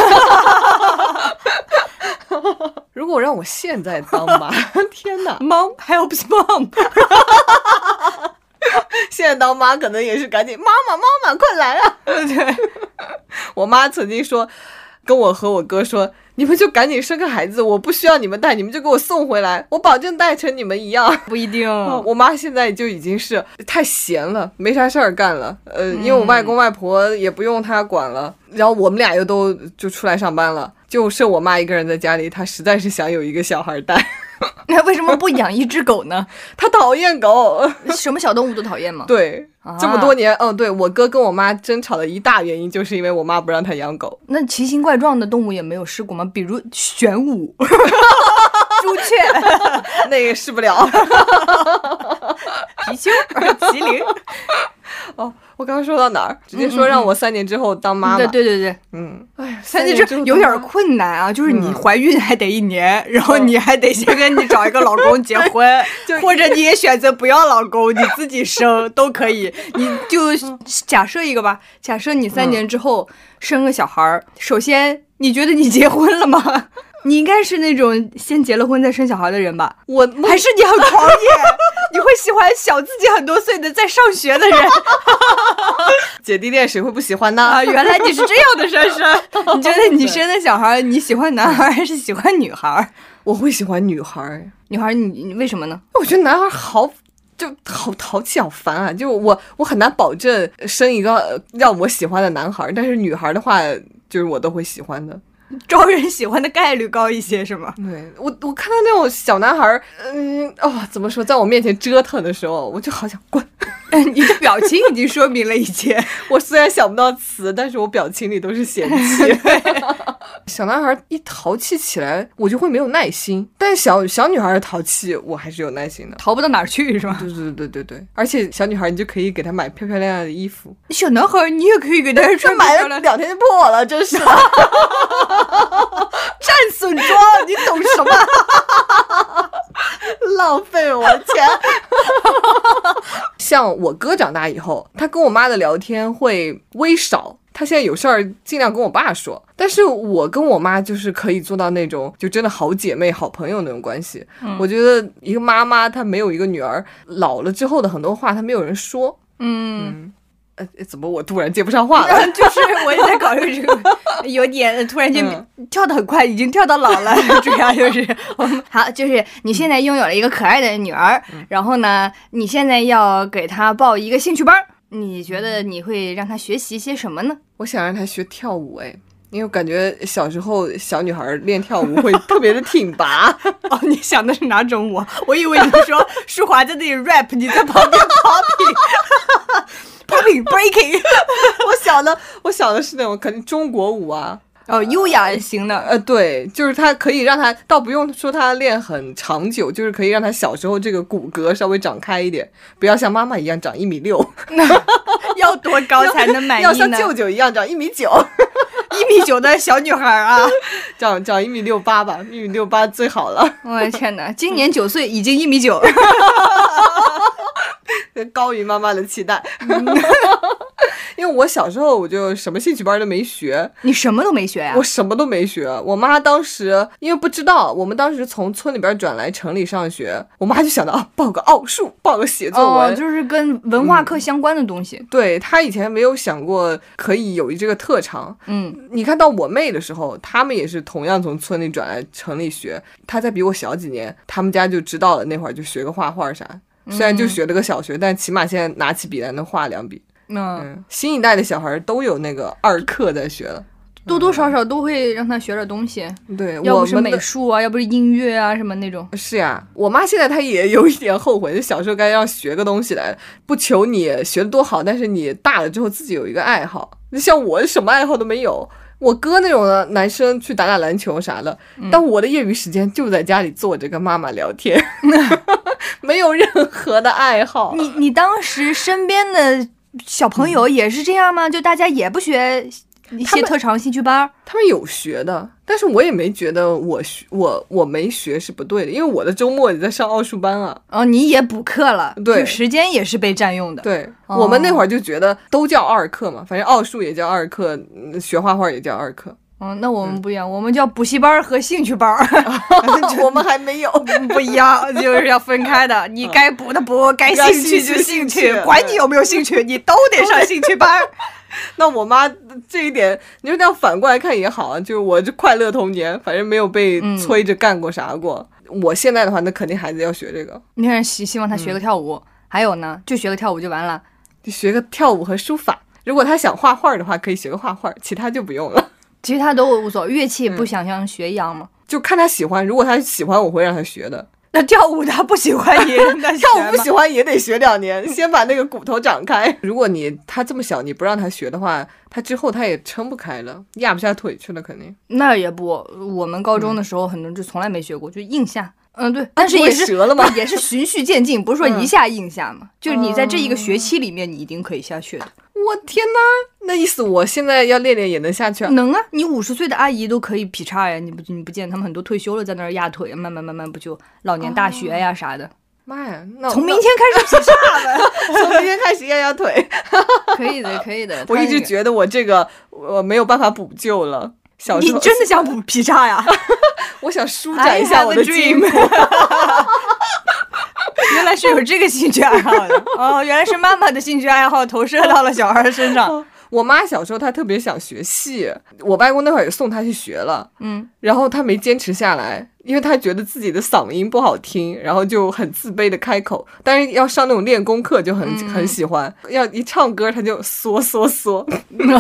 如果让我现在当妈，天哪，Mom helps mom。现在当妈可能也是赶紧，妈妈妈妈快来啊！对，我妈曾经说，跟我和我哥说。你们就赶紧生个孩子，我不需要你们带，你们就给我送回来，我保证带成你们一样。不一定，我妈现在就已经是太闲了，没啥事儿干了。呃，因为我外公外婆也不用她管了，然后我们俩又都就出来上班了，就剩我妈一个人在家里，她实在是想有一个小孩带。那为什么不养一只狗呢？她讨厌狗，什么小动物都讨厌吗？对。这么多年，嗯，对我哥跟我妈争吵的一大原因，就是因为我妈不让他养狗。那奇形怪状的动物也没有试过吗？比如玄武、朱雀，那个试不了。貔貅、麒麟。哦，我刚刚说到哪儿？直接说让我三年之后当妈妈。对对对对，嗯，哎呀，三年之后有点困难啊，就是你怀孕还得一年，然后你还得先跟你找一个老公结婚，或者你也选择不要老公，你自己生都可以。你就假设一个吧，假设你三年之后生个小孩儿，首先你觉得你结婚了吗？你应该是那种先结了婚再生小孩的人吧？我还是你很狂野，你会喜欢小自己很多岁的在上学的人？姐弟恋谁会不喜欢呢？啊，原来你是这样的珊珊。你觉得你生的小孩，你喜欢男孩还是喜欢女孩？我会喜欢女孩。女孩，你你为什么呢？我觉得男孩好就好淘气，好烦啊！就我我很难保证生一个让我喜欢的男孩，但是女孩的话，就是我都会喜欢的。招人喜欢的概率高一些是吗？对我，我看到那种小男孩，嗯，哦，怎么说，在我面前折腾的时候，我就好想滚。你的表情已经说明了一切。我虽然想不到词，但是我表情里都是嫌弃。小男孩一淘气起来，我就会没有耐心；但小小女孩淘气，我还是有耐心的，淘不到哪儿去，是吧？对对对对对。而且小女孩，你就可以给她买漂漂亮亮的衣服；小男孩，你也可以给他穿买了两天就破了，真是。战损装，你懂什么？浪费我的钱。像我哥长大以后，他跟我妈的聊天会微少。他现在有事儿尽量跟我爸说，但是我跟我妈就是可以做到那种就真的好姐妹、好朋友那种关系。我觉得一个妈妈她没有一个女儿，老了之后的很多话她没有人说。嗯。呃，怎么我突然接不上话了？就是我也在考虑这个，有点突然间跳的很快，已经跳到老了。主要就是 好，就是你现在拥有了一个可爱的女儿，然后呢，你现在要给她报一个兴趣班，你觉得你会让她学习些什么呢？我想让她学跳舞，哎，因为我感觉小时候小女孩练跳舞会特别的挺拔。哦，你想的是哪种舞？我以为你说 舒华在那里 rap，你在旁边 popping。Popping breaking，我想的，我想的是那种肯定中国舞啊，哦，优雅型的，呃，对，就是他可以让他，倒不用说他练很长久，就是可以让他小时候这个骨骼稍微长开一点，不要像妈妈一样长一米六，要多高才能满意呢？要像舅舅一样长一米九，一米九的小女孩啊，长长一米六八吧，一米六八最好了。我的天哪，今年九岁已经一米九。高于妈妈的期待，因为我小时候我就什么兴趣班都没学。你什么都没学呀？我什么都没学。我妈当时因为不知道，我们当时从村里边转来城里上学，我妈就想到啊，报个奥数，报个写作文，就是跟文化课相关的东西。对她以前没有想过可以有这个特长。嗯，你看到我妹的时候，他们也是同样从村里转来城里学。她再比我小几年，他们家就知道了，那会儿就学个画画啥。虽然就学了个小学，但起码现在拿起笔来能画两笔。嗯，新一代的小孩都有那个二课在学了，多多少少都会让他学点东西。对，要不是美术啊，要不是音乐啊什么那种。是呀，我妈现在她也 有一点后悔，就小时候该让学个东西来，不求你学的多好，但是你大了之后自己有一个爱好。像我什么爱好都没有。我哥那种的男生去打打篮球啥的，但我的业余时间就在家里坐着跟妈妈聊天，没有任何的爱好。你你当时身边的小朋友也是这样吗？就大家也不学？一些特长兴趣班，他们有学的，但是我也没觉得我学我我没学是不对的，因为我的周末也在上奥数班啊。哦，你也补课了，对，时间也是被占用的。对，我们那会儿就觉得都叫二课嘛，反正奥数也叫二课，学画画也叫二课。嗯，那我们不一样，我们叫补习班和兴趣班，我们还没有 不一样，就是要分开的。你该补的补，该兴趣就兴趣，管你有没有兴趣，你都得上兴趣班。那我妈这一点，你说这样反过来看也好啊，就是我这快乐童年，反正没有被催着干过啥过。我现在的话，那肯定孩子要学这个。你看，希希望他学个跳舞，还有呢，就学个跳舞就完了。就学个跳舞和书法。如果他想画画的话，可以学个画画，其他就不用了。其他都无所谓，乐器不想像学一样吗？就看他喜欢，如果他喜欢，我会让他学的。那跳舞他不喜欢，也跳舞不喜欢也得学两年，先把那个骨头长开。如果你他这么小，你不让他学的话，他之后他也撑不开了，压不下腿去了，肯定。那也不，我们高中的时候很多就从来没学过，就硬下。嗯，对，但是也是折了吗？也是循序渐进，不是说一下硬下嘛。就是你在这一个学期里面，你一定可以下去的。我天哪，那意思我现在要练练也能下去啊？能啊，你五十岁的阿姨都可以劈叉呀！你不你不见他们很多退休了，在那儿压腿，慢慢慢慢不就老年大学呀啥的？妈呀，那从明天开始劈叉呗，从明天开始压压腿，可以的，可以的。我一直觉得我这个我没有办法补救了。小你真的想补劈叉呀？我想舒展一下我的筋骨。原来是有这个兴趣爱好的。哦，原来是妈妈的兴趣爱好投射到了小孩身上。我妈小时候她特别想学戏，我外公那会儿也送她去学了，嗯，然后她没坚持下来，因为他觉得自己的嗓音不好听，然后就很自卑的开口。但是要上那种练功课就很很喜欢，要一唱歌他就嗦嗦嗦，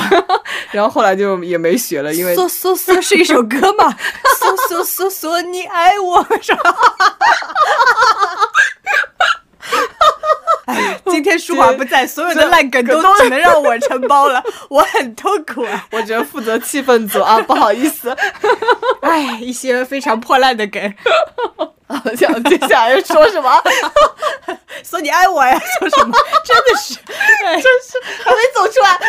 然后后来就也没学了，因为嗦嗦嗦是一首歌嘛，嗦嗦嗦嗦你爱我是吧？今天舒华不在，所有的烂梗都只能让我承包了，我很痛苦啊！我只能负责气氛组啊，不好意思。哎，一些非常破烂的梗。好像接下来说什么？说你爱我呀？说什么？真的是，真是还没走出来。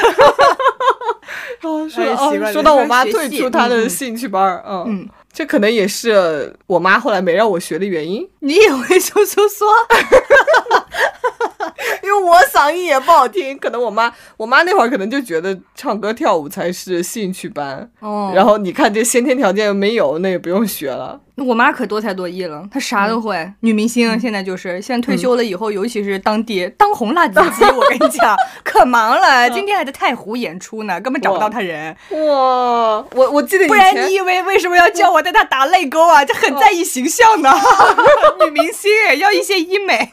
哦，说说到我妈退出她的兴趣班嗯。这可能也是我妈后来没让我学的原因。你也会说说说？因为我嗓音也不好听，可能我妈我妈那会儿可能就觉得唱歌跳舞才是兴趣班。哦。然后你看这先天条件没有，那也不用学了。我妈可多才多艺了，她啥都会。女明星现在就是，现在退休了以后，尤其是当爹当红辣子鸡，我跟你讲，可忙了。今天还在太湖演出呢，根本找不到她人。哇，我我记得，不然你以为为什么要叫我带她打泪沟啊？这很在意形象的 女明星，要一些医美，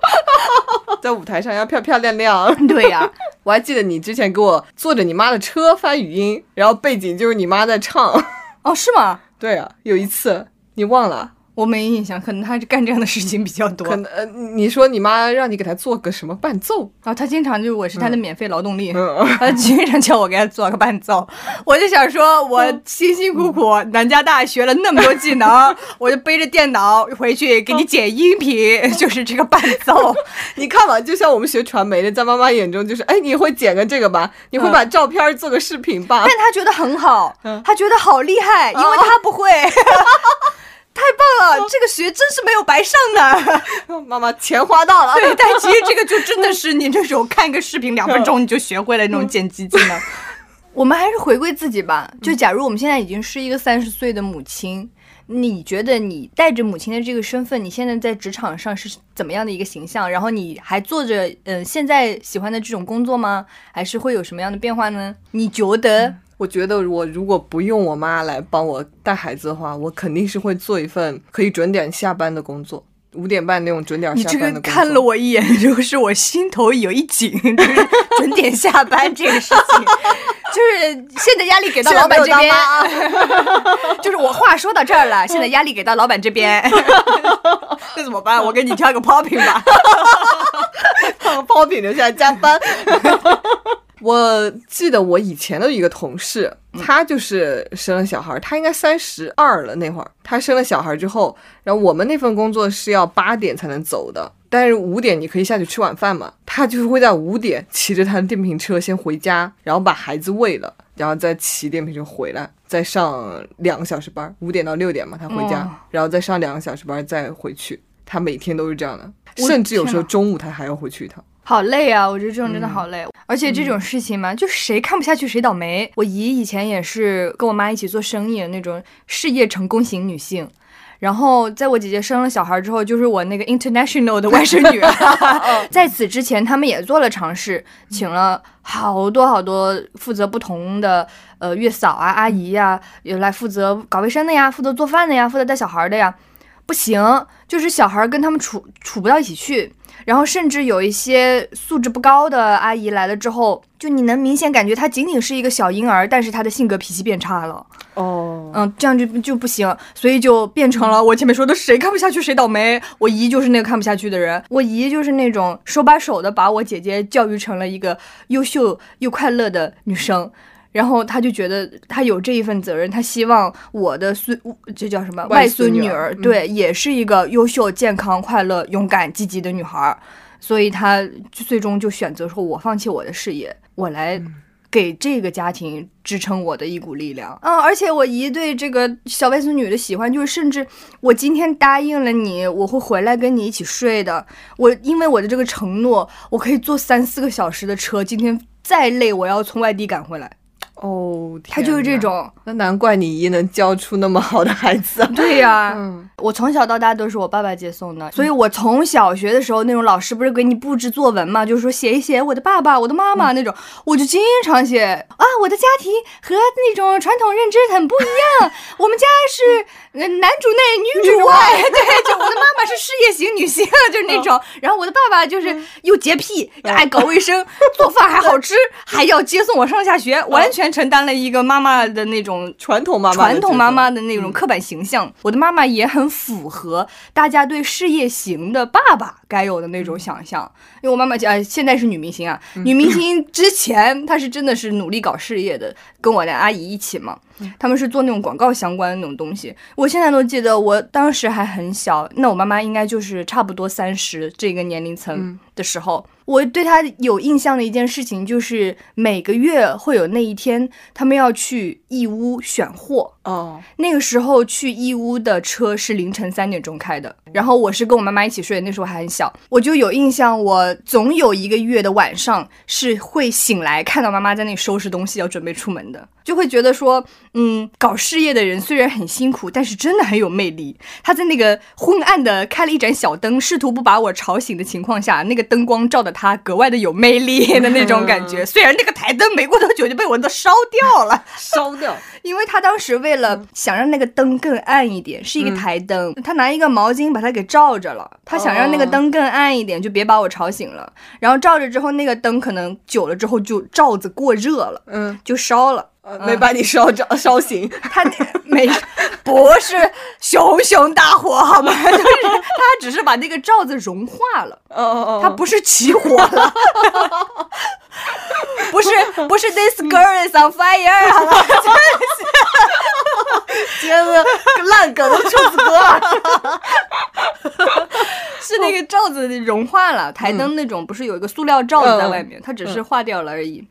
在舞台上要漂漂亮亮。对呀，我还记得你之前给我坐着你妈的车发语音，然后背景就是你妈在唱。哦，是吗？对啊，有一次你忘了。我没印象，可能他干这样的事情比较多。可能呃，你说你妈让你给他做个什么伴奏啊？他经常就我是他的免费劳动力，他经常叫我给他做个伴奏。我就想说，我辛辛苦苦南加大学了那么多技能，我就背着电脑回去给你剪音频，就是这个伴奏。你看吧，就像我们学传媒的，在妈妈眼中就是，哎，你会剪个这个吧？你会把照片做个视频吧？但他觉得很好，他觉得好厉害，因为他不会。太棒了，这个学真是没有白上的。妈妈钱花到了。对，但其实这个就真的是你这种看一个视频两分钟你就学会了那种剪辑技能。我们还是回归自己吧。就假如我们现在已经是一个三十岁的母亲，你觉得你带着母亲的这个身份，你现在在职场上是怎么样的一个形象？然后你还做着嗯现在喜欢的这种工作吗？还是会有什么样的变化呢？你觉得？我觉得我如果不用我妈来帮我带孩子的话，我肯定是会做一份可以准点下班的工作，五点半那种准点下班的工作。看了我一眼，就是我心头有一紧，就是准点下班这个事情，就是现在压力给到老板这边啊，就是我话说到这儿了，现在压力给到老板这边，那怎么办？我给你挑个 popping 吧，挑个 popping 留下来加班。我记得我以前的一个同事，他就是生了小孩，他应该三十二了那会儿。他生了小孩之后，然后我们那份工作是要八点才能走的，但是五点你可以下去吃晚饭嘛。他就是会在五点骑着他的电瓶车先回家，然后把孩子喂了，然后再骑电瓶车回来，再上两个小时班，五点到六点嘛，他回家，然后再上两个小时班再回去。他每天都是这样的，甚至有时候中午他还要回去一趟。好累啊！我觉得这种真的好累，而且这种事情嘛，就谁看不下去谁倒霉。我姨以前也是跟我妈一起做生意的那种事业成功型女性，然后在我姐姐生了小孩之后，就是我那个 international 的外甥女。在此之前，他们也做了尝试，请了好多好多负责不同的呃月嫂啊、阿姨呀，有来负责搞卫生的呀，负责做饭的呀，负责带小孩的呀，不行，就是小孩跟他们处处不到一起去。然后甚至有一些素质不高的阿姨来了之后，就你能明显感觉她仅仅是一个小婴儿，但是她的性格脾气变差了。哦，嗯，这样就就不行，所以就变成了我前面说的谁看不下去谁倒霉。我姨就是那个看不下去的人，我姨就是那种手把手的把我姐姐教育成了一个优秀又快乐的女生。然后他就觉得他有这一份责任，他希望我的孙，这叫什么外孙女儿，对，也是一个优秀、健康、快乐、勇敢、积极的女孩。所以他最终就选择说，我放弃我的事业，我来给这个家庭支撑我的一股力量。嗯，而且我姨对这个小外孙女的喜欢，就是甚至我今天答应了你，我会回来跟你一起睡的。我因为我的这个承诺，我可以坐三四个小时的车，今天再累，我要从外地赶回来。哦，他就是这种，那难怪你姨能教出那么好的孩子。对呀，嗯，我从小到大都是我爸爸接送的，所以我从小学的时候，那种老师不是给你布置作文嘛，就是说写一写我的爸爸、我的妈妈那种，我就经常写啊，我的家庭和那种传统认知很不一样，我们家是男主内女主外，对，就我的妈妈是事业型女性，就是那种，然后我的爸爸就是又洁癖，爱搞卫生，做饭还好吃，还要接送我上下学，完全。承担了一个妈妈的那种传统妈妈传统妈妈的那种刻板形象，我的妈妈也很符合大家对事业型的爸爸该有的那种想象。因为我妈妈呃现在是女明星啊，女明星之前她是真的是努力搞事业的，跟我的阿姨一起嘛，他们是做那种广告相关的那种东西。我现在都记得，我当时还很小，那我妈妈应该就是差不多三十这个年龄层的时候。我对他有印象的一件事情，就是每个月会有那一天，他们要去义乌选货。哦，那个时候去义乌的车是凌晨三点钟开的，然后我是跟我妈妈一起睡，那时候还很我就有印象，我总有一个月的晚上是会醒来，看到妈妈在那里收拾东西，要准备出门的，就会觉得说，嗯，搞事业的人虽然很辛苦，但是真的很有魅力。他在那个昏暗的开了一盏小灯，试图不把我吵醒的情况下，那个灯光照的他格外的有魅力 的那种感觉。虽然那个台灯没过多久就被我都烧掉了，烧掉，因为他当时为了想让那个灯更暗一点，是一个台灯，他拿一个毛巾把它给罩着了。他想让那个灯更暗一点，就别把我吵醒了。然后罩着之后，那个灯可能久了之后就罩子过热了，嗯，就烧了，没把你烧着烧醒。他没，不是熊熊大火好吗？就是他只是把那个罩子融化了，哦哦哦，他不是起火了，不是不是 This girl is on fire，好吗？接着烂梗的兔子哥，是那个罩子融化了，台灯那种不是有一个塑料罩子在外面，它只是化掉了而已。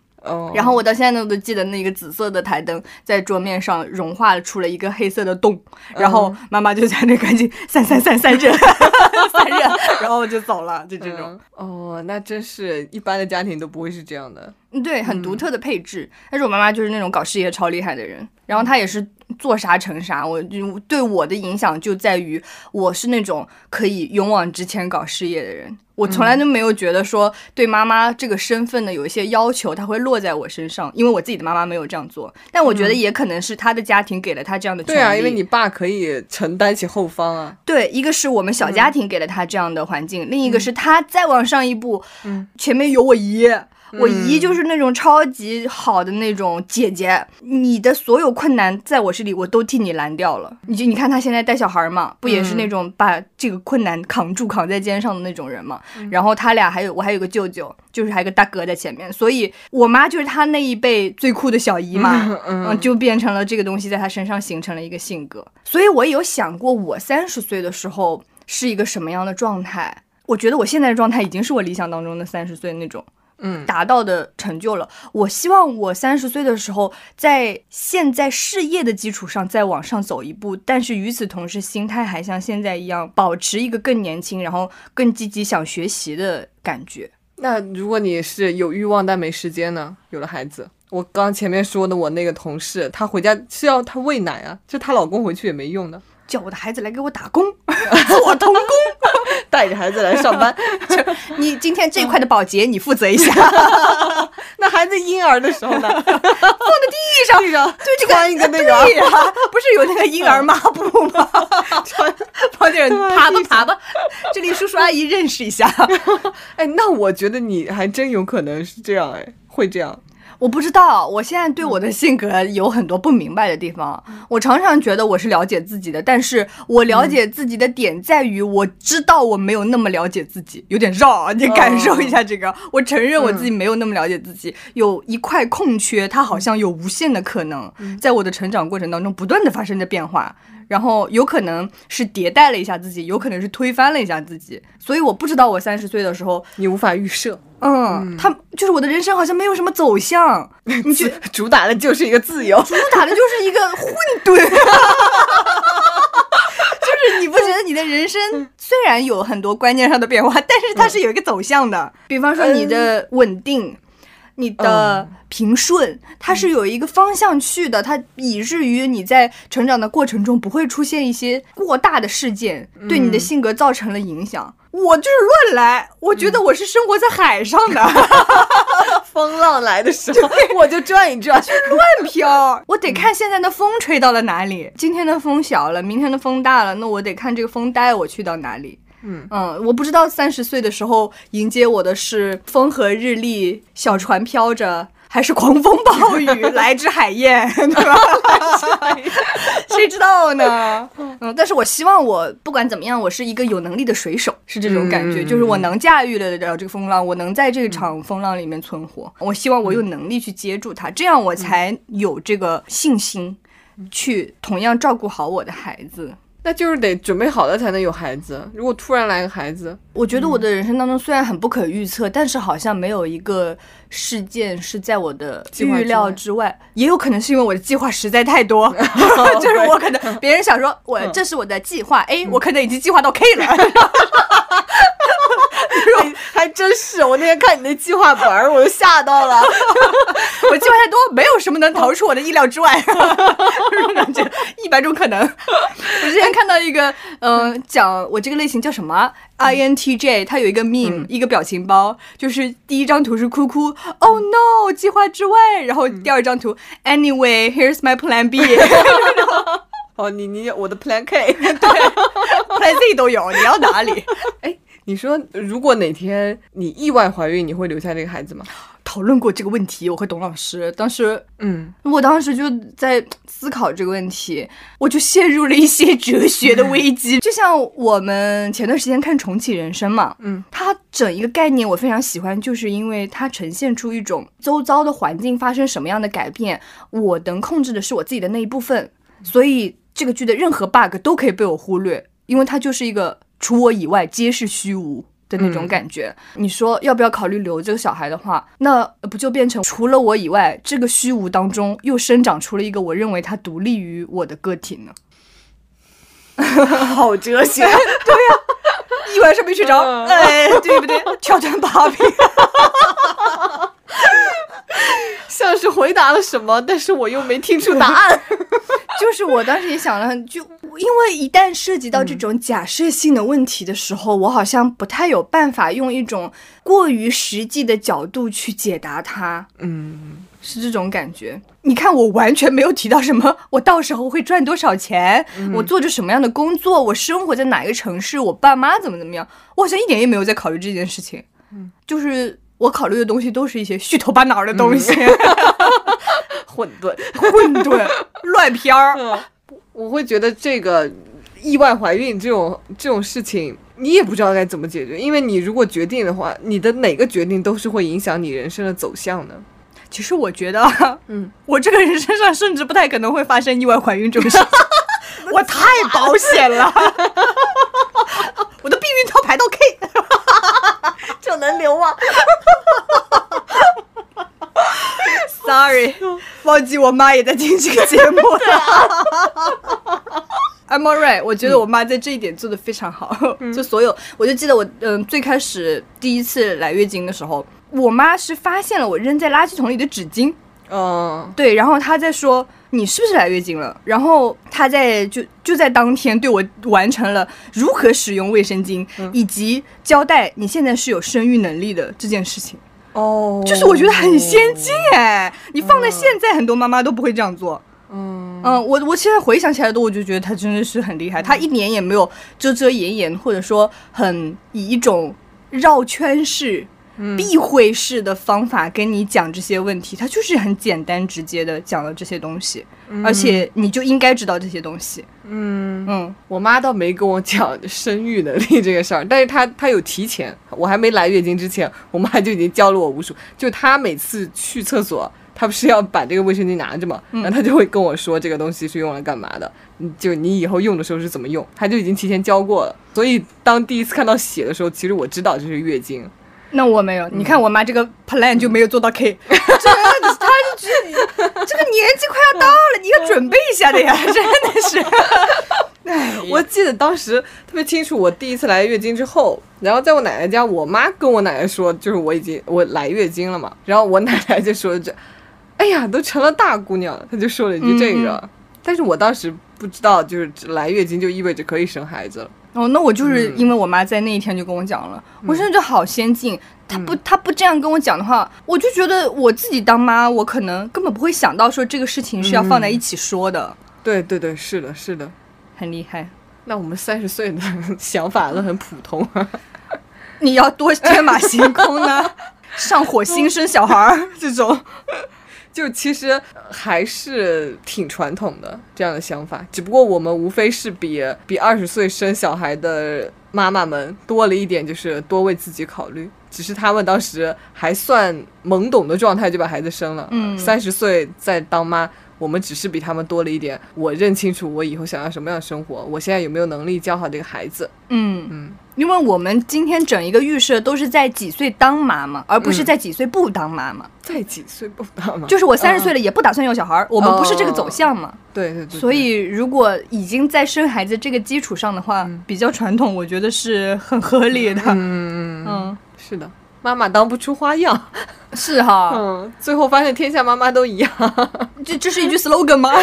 然后我到现在都记得那个紫色的台灯在桌面上融化出了一个黑色的洞，然后妈妈就在那赶紧散散散散热散热，然后就走了，就这种。哦，那真是一般的家庭都不会是这样的。嗯，对，很独特的配置。但是我妈妈就是那种搞事业超厉害的人，然后她也是。做啥成啥，我就对我的影响就在于我是那种可以勇往直前搞事业的人。我从来都没有觉得说对妈妈这个身份的有一些要求，他会落在我身上，因为我自己的妈妈没有这样做。但我觉得也可能是他的家庭给了他这样的权利。对啊，因为你爸可以承担起后方啊。对，一个是我们小家庭给了他这样的环境，另一个是他再往上一步，嗯，前面有我爷。我姨就是那种超级好的那种姐姐，你的所有困难在我这里，我都替你拦掉了。你就你看她现在带小孩嘛，不也是那种把这个困难扛住、扛在肩上的那种人嘛？然后他俩还有我还有个舅舅，就是还有个大哥在前面，所以我妈就是她那一辈最酷的小姨嘛，嗯，就变成了这个东西在她身上形成了一个性格。所以我有想过，我三十岁的时候是一个什么样的状态？我觉得我现在的状态已经是我理想当中的三十岁那种。嗯，达到的成就了。我希望我三十岁的时候，在现在事业的基础上再往上走一步，但是与此同时，心态还像现在一样，保持一个更年轻，然后更积极想学习的感觉。那如果你是有欲望但没时间呢？有了孩子，我刚前面说的我那个同事，她回家是要她喂奶啊，就她老公回去也没用的。叫我的孩子来给我打工，做童工，带着孩子来上班。就你今天这块的保洁你负责一下。那孩子婴儿的时候呢？放在地上，地上，对，穿一个那个，不是有那个婴儿抹布吗？穿，放点爬吧爬吧。这里叔叔阿姨认识一下。哎，那我觉得你还真有可能是这样，哎，会这样。我不知道，我现在对我的性格有很多不明白的地方。我常常觉得我是了解自己的，但是我了解自己的点在于，我知道我没有那么了解自己，有点绕。你感受一下这个，我承认我自己没有那么了解自己，有一块空缺，它好像有无限的可能，在我的成长过程当中不断的发生着变化。然后有可能是迭代了一下自己，有可能是推翻了一下自己，所以我不知道我三十岁的时候，你无法预设。嗯，他就是我的人生好像没有什么走向，你主主打的就是一个自由，主打的就是一个 混沌，就是你不觉得你的人生虽然有很多观念上的变化，但是它是有一个走向的，比方说你的稳定。你的平顺，它是有一个方向去的，它以至于你在成长的过程中不会出现一些过大的事件，对你的性格造成了影响。我就是乱来，我觉得我是生活在海上的，风浪来的时候 我就转一转，就乱飘。我得看现在的风吹到了哪里，今天的风小了，明天的风大了，那我得看这个风带我去到哪里。嗯嗯，我不知道三十岁的时候迎接我的是风和日丽，小船飘着。还是狂风暴雨，来只海燕，对吧？谁知道呢？嗯，但是我希望我不管怎么样，我是一个有能力的水手，是这种感觉，就是我能驾驭得了这个风浪，我能在这场风浪里面存活。我希望我有能力去接住它，这样我才有这个信心去同样照顾好我的孩子。那就是得准备好了才能有孩子。如果突然来个孩子，我觉得我的人生当中虽然很不可预测，但是好像没有一个事件是在我的预料之外。也有可能是因为我的计划实在太多，就是我可能 别人想说我这是我的计划 A，我可能已经计划到 K 了。还真是，我那天看你那计划本儿，我就吓到了。我计划太多，没有什么能逃出我的意料之外。感 觉一百种可能。我之前看到一个，嗯，讲我这个类型叫什么？INTJ，它有一个 meme，一个表情包，就是第一张图是哭哭，Oh no，计划之外。然后第二张图，Anyway，here's my plan B。哦，你你我的 Plan K，对，Plan Z 都有，你要哪里？哎。你说，如果哪天你意外怀孕，你会留下这个孩子吗？讨论过这个问题，我和董老师当时，嗯，我当时就在思考这个问题，我就陷入了一些哲学的危机。就像我们前段时间看《重启人生》嘛，嗯，它整一个概念我非常喜欢，就是因为它呈现出一种周遭的环境发生什么样的改变，我能控制的是我自己的那一部分，所以这个剧的任何 bug 都可以被我忽略，因为它就是一个。除我以外皆是虚无的那种感觉。你说要不要考虑留这个小孩的话，那不就变成除了我以外，这个虚无当中又生长出了一个我认为他独立于我的个体呢？好哲学，对呀，一晚上没睡着，哎，对不对？挑战芭比。像是回答了什么，但是我又没听出答案。就是我当时也想了很，就因为一旦涉及到这种假设性的问题的时候，我好像不太有办法用一种过于实际的角度去解答它。嗯，是这种感觉。你看，我完全没有提到什么，我到时候会赚多少钱，我做着什么样的工作，我生活在哪个城市，我爸妈怎么怎么样，我好像一点也没有在考虑这件事情。嗯，就是。我考虑的东西都是一些虚头巴脑的东西，混沌、混沌、乱片儿。我会觉得这个意外怀孕这种这种事情，你也不知道该怎么解决，因为你如果决定的话，你的哪个决定都是会影响你人生的走向的。其实我觉得，嗯，我这个人身上甚至不太可能会发生意外怀孕这种事情，我太保险了，我的避孕套排到 K。就能留啊！Sorry，忘记我妈也在听这个节目。I'm alright，我觉得我妈在这一点做的非常好。就所有，我就记得我嗯最开始第一次来月经的时候，我妈是发现了我扔在垃圾桶里的纸巾。嗯，对，然后他在说。你是不是来月经了？然后他在就就在当天对我完成了如何使用卫生巾，以及交代你现在是有生育能力的这件事情。哦，就是我觉得很先进哎，你放在现在很多妈妈都不会这样做。嗯嗯，我我现在回想起来都，我就觉得他真的是很厉害。他一点也没有遮遮掩掩，或者说很以一种绕圈式。避讳式的方法跟你讲这些问题，他就是很简单直接的讲了这些东西，而且你就应该知道这些东西。嗯嗯，我妈倒没跟我讲生育能力这个事儿，但是她她有提前，我还没来月经之前，我妈就已经教了我无数。就她每次去厕所，她不是要把这个卫生巾拿着嘛，然后她就会跟我说这个东西是用来干嘛的，就你以后用的时候是怎么用，她就已经提前教过了。所以当第一次看到血的时候，其实我知道这是月经。那我没有，你看我妈这个 plan 就没有做到 K，真的，她就觉得这个年纪快要到了，你要准备一下的呀，真的是。哎我记得当时特别清楚，我第一次来月经之后，然后在我奶奶家，我妈跟我奶奶说，就是我已经我来月经了嘛，然后我奶奶就说这，哎呀，都成了大姑娘了，她就说了一句这个，但是我当时不知道，就是来月经就意味着可以生孩子了。哦，那我就是因为我妈在那一天就跟我讲了，我现在就好先进。她不，她不这样跟我讲的话，我就觉得我自己当妈，我可能根本不会想到说这个事情是要放在一起说的。对对对，是的，是的，很厉害。那我们三十岁的 想法都很普通。你要多天马行空呢，上火星生小孩儿这种。就其实还是挺传统的这样的想法，只不过我们无非是比比二十岁生小孩的妈妈们多了一点，就是多为自己考虑。只是他们当时还算懵懂的状态就把孩子生了，嗯，三十岁再当妈。我们只是比他们多了一点，我认清楚我以后想要什么样的生活，我现在有没有能力教好这个孩子？嗯嗯，因为我们今天整一个预设都是在几岁当妈妈，而不是在几岁不当妈妈。在几岁不当妈？就是我三十岁了也不打算要小孩儿，我们不是这个走向嘛？对对对。所以如果已经在生孩子这个基础上的话，比较传统，我觉得是很合理的。嗯嗯嗯，是的。妈妈当不出花样，是哈，嗯，最后发现天下妈妈都一样，这这是一句 slogan 吗？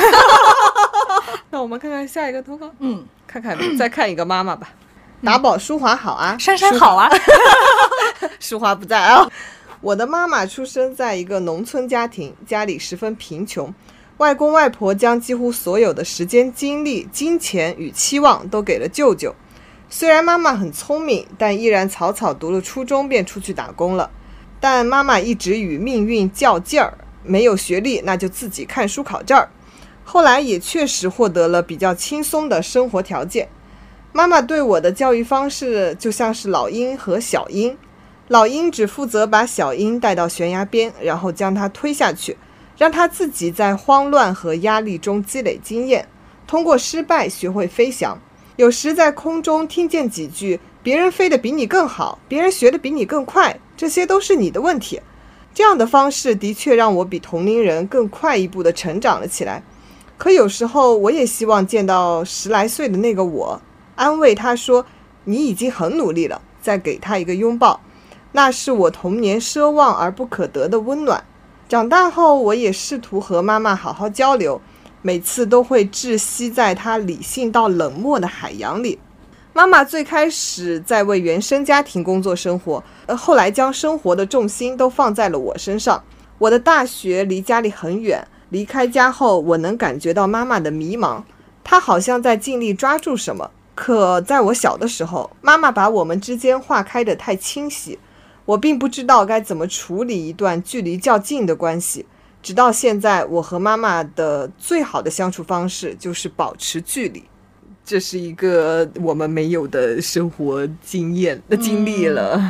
那我们看看下一个投稿，嗯，看看再看一个妈妈吧。打宝淑华好啊，珊珊好啊，淑华不在啊。我的妈妈出生在一个农村家庭，家里十分贫穷，外公外婆将几乎所有的时间、精力、金钱与期望都给了舅舅。虽然妈妈很聪明，但依然草草读了初中便出去打工了。但妈妈一直与命运较劲儿，没有学历那就自己看书考证儿。后来也确实获得了比较轻松的生活条件。妈妈对我的教育方式就像是老鹰和小鹰，老鹰只负责把小鹰带到悬崖边，然后将它推下去，让它自己在慌乱和压力中积累经验，通过失败学会飞翔。有时在空中听见几句“别人飞得比你更好，别人学得比你更快”，这些都是你的问题。这样的方式的确让我比同龄人更快一步地成长了起来。可有时候我也希望见到十来岁的那个我，安慰他说：“你已经很努力了。”再给他一个拥抱，那是我童年奢望而不可得的温暖。长大后，我也试图和妈妈好好交流。每次都会窒息在他理性到冷漠的海洋里。妈妈最开始在为原生家庭工作生活，呃，后来将生活的重心都放在了我身上。我的大学离家里很远，离开家后，我能感觉到妈妈的迷茫。她好像在尽力抓住什么，可在我小的时候，妈妈把我们之间划开的太清晰，我并不知道该怎么处理一段距离较近的关系。直到现在，我和妈妈的最好的相处方式就是保持距离。这是一个我们没有的生活经验的经历了。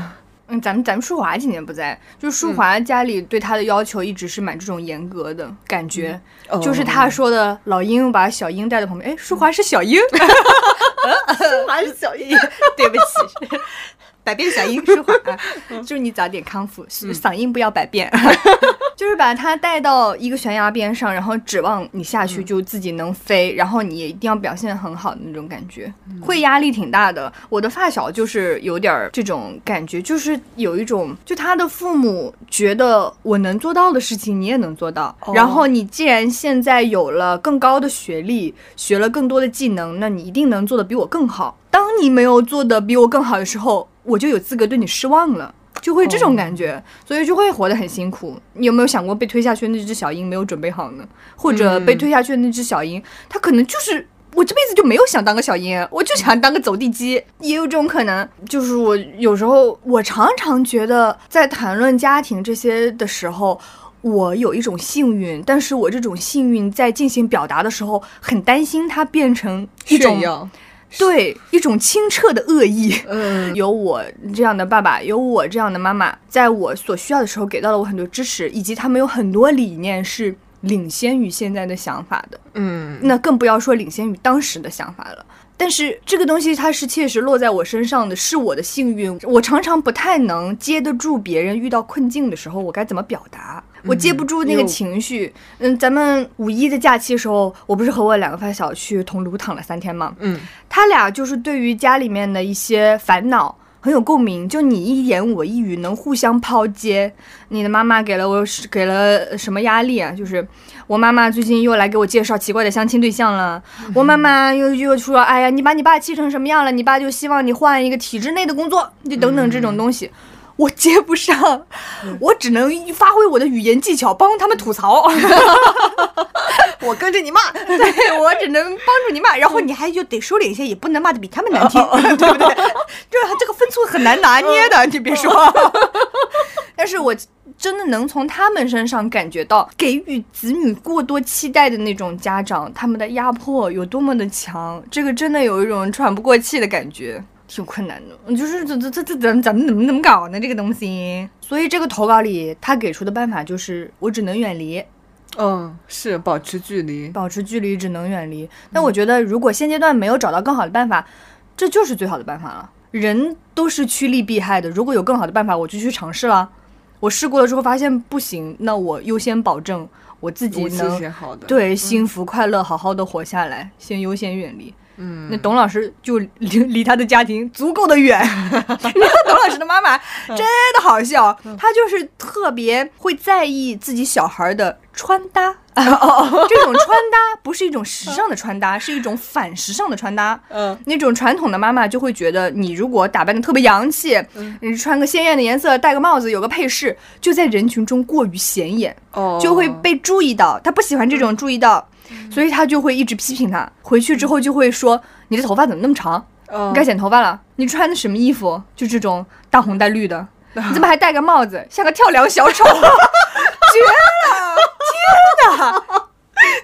嗯，咱们咱们淑华今年不在，就淑华家里对她的要求一直是蛮这种严格的感觉。就是他说的老鹰把小鹰带到旁边，哎，淑华是小鹰，淑华是小鹰，对不起。百变小鹰舒缓，祝 你早点康复，嗓音不要百变。就是把它带到一个悬崖边上，然后指望你下去就自己能飞，然后你也一定要表现很好的那种感觉，会压力挺大的。我的发小就是有点这种感觉，就是有一种，就他的父母觉得我能做到的事情你也能做到，然后你既然现在有了更高的学历，学了更多的技能，那你一定能做的比我更好。当你没有做的比我更好的时候。我就有资格对你失望了，就会这种感觉，所以就会活得很辛苦。你有没有想过被推下去的那只小鹰没有准备好呢？或者被推下去的那只小鹰，它可能就是我这辈子就没有想当个小鹰，我就想当个走地鸡，也有这种可能。就是我有时候我常常觉得，在谈论家庭这些的时候，我有一种幸运，但是我这种幸运在进行表达的时候，很担心它变成一种。对一种清澈的恶意，嗯，有我这样的爸爸，有我这样的妈妈，在我所需要的时候给到了我很多支持，以及他们有很多理念是领先于现在的想法的，嗯，那更不要说领先于当时的想法了。但是这个东西它是切实落在我身上的，是我的幸运。我常常不太能接得住别人遇到困境的时候，我该怎么表达？我接不住那个情绪。嗯，咱们五一的假期的时候，我不是和我两个发小去桐庐躺了三天吗？嗯，他俩就是对于家里面的一些烦恼。很有共鸣，就你一言我一语能互相抛接。你的妈妈给了我给了什么压力啊？就是我妈妈最近又来给我介绍奇怪的相亲对象了。我妈妈又又说，哎呀，你把你爸气成什么样了？你爸就希望你换一个体制内的工作，就等等这种东西。我接不上，我只能发挥我的语言技巧帮他们吐槽。我跟着你骂，对我只能帮助你骂，然后你还就得收敛一些，也不能骂的比他们难听，对不对？这这个分寸很难拿捏的，你别说。但是我真的能从他们身上感觉到，给予子女过多期待的那种家长，他们的压迫有多么的强，这个真的有一种喘不过气的感觉。挺困难的，就是这这这这怎怎么怎么怎么搞呢？这个东西，所以这个投稿里他给出的办法就是我只能远离，嗯，是保持距离，保持距离，只能远离。那我觉得如果现阶段没有找到更好的办法，这就是最好的办法了。人都是趋利避害的，如果有更好的办法，我就去尝试了。我试过了之后发现不行，那我优先保证我自己能对幸福快乐好好的活下来，先优先远离。嗯，那董老师就离 离他的家庭足够的远。你知道董老师的妈妈真的好笑，她就是特别会在意自己小孩的穿搭。这种穿搭不是一种时尚的穿搭，是一种反时尚的穿搭。嗯，那种传统的妈妈就会觉得，你如果打扮的特别洋气，你穿个鲜艳的颜色，戴个帽子，有个配饰，就在人群中过于显眼，就会被注意到。她不喜欢这种注意到。所以他就会一直批评他，回去之后就会说：“你的头发怎么那么长？你该剪头发了。你穿的什么衣服？就这种大红带绿的，你怎么还戴个帽子，像个跳梁小丑？绝了！天哪！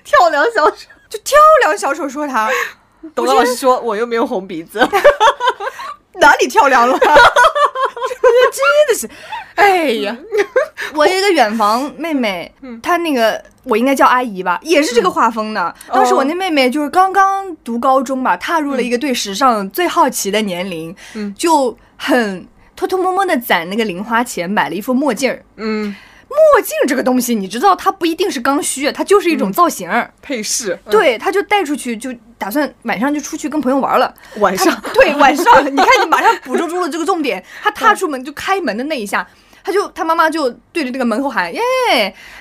跳梁小丑，就跳梁小丑说他。董老师说我又没有红鼻子，哪里跳梁了？真的是，哎呀，我一个远房妹妹，她那个。我应该叫阿姨吧，也是这个画风的。当时我那妹妹就是刚刚读高中吧，踏入了一个对时尚最好奇的年龄，就很偷偷摸摸的攒那个零花钱买了一副墨镜儿。嗯，墨镜这个东西，你知道它不一定是刚需，它就是一种造型配饰。对，他就带出去，就打算晚上就出去跟朋友玩了。晚上，对，晚上，你看你马上捕捉住了这个重点。他踏出门就开门的那一下。他就他妈妈就对着那个门口喊：“耶，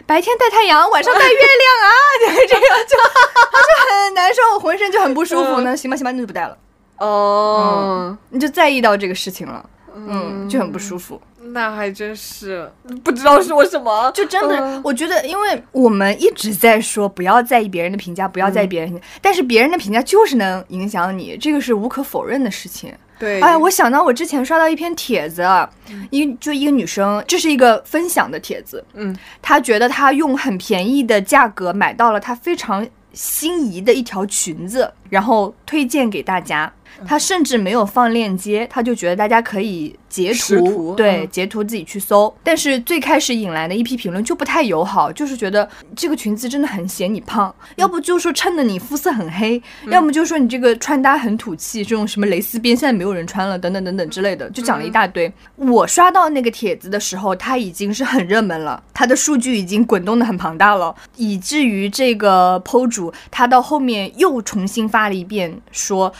白天带太阳，晚上带月亮啊！” 就这样，就他就很难受，浑身就很不舒服。那行吧，行吧，那就不带了。哦，你就在意到这个事情了，嗯，就很不舒服。那还真是不知道说什么。就真的，我觉得，因为我们一直在说不要在意别人的评价，不要在意别人，但是别人的评价就是能影响你，这个是无可否认的事情。对，哎，我想到我之前刷到一篇帖子，一就一个女生，这是一个分享的帖子，嗯，她觉得她用很便宜的价格买到了她非常心仪的一条裙子，然后推荐给大家。他甚至没有放链接，他就觉得大家可以截图，对，截图自己去搜。但是最开始引来的一批评论就不太友好，就是觉得这个裙子真的很显你胖，要不就说衬得你肤色很黑，要么就说你这个穿搭很土气，这种什么蕾丝边现在没有人穿了，等等等等之类的，就讲了一大堆。我刷到那个帖子的时候，它已经是很热门了，它的数据已经滚动的很庞大了，以至于这个 PO 主他到后面又重新发了一遍说。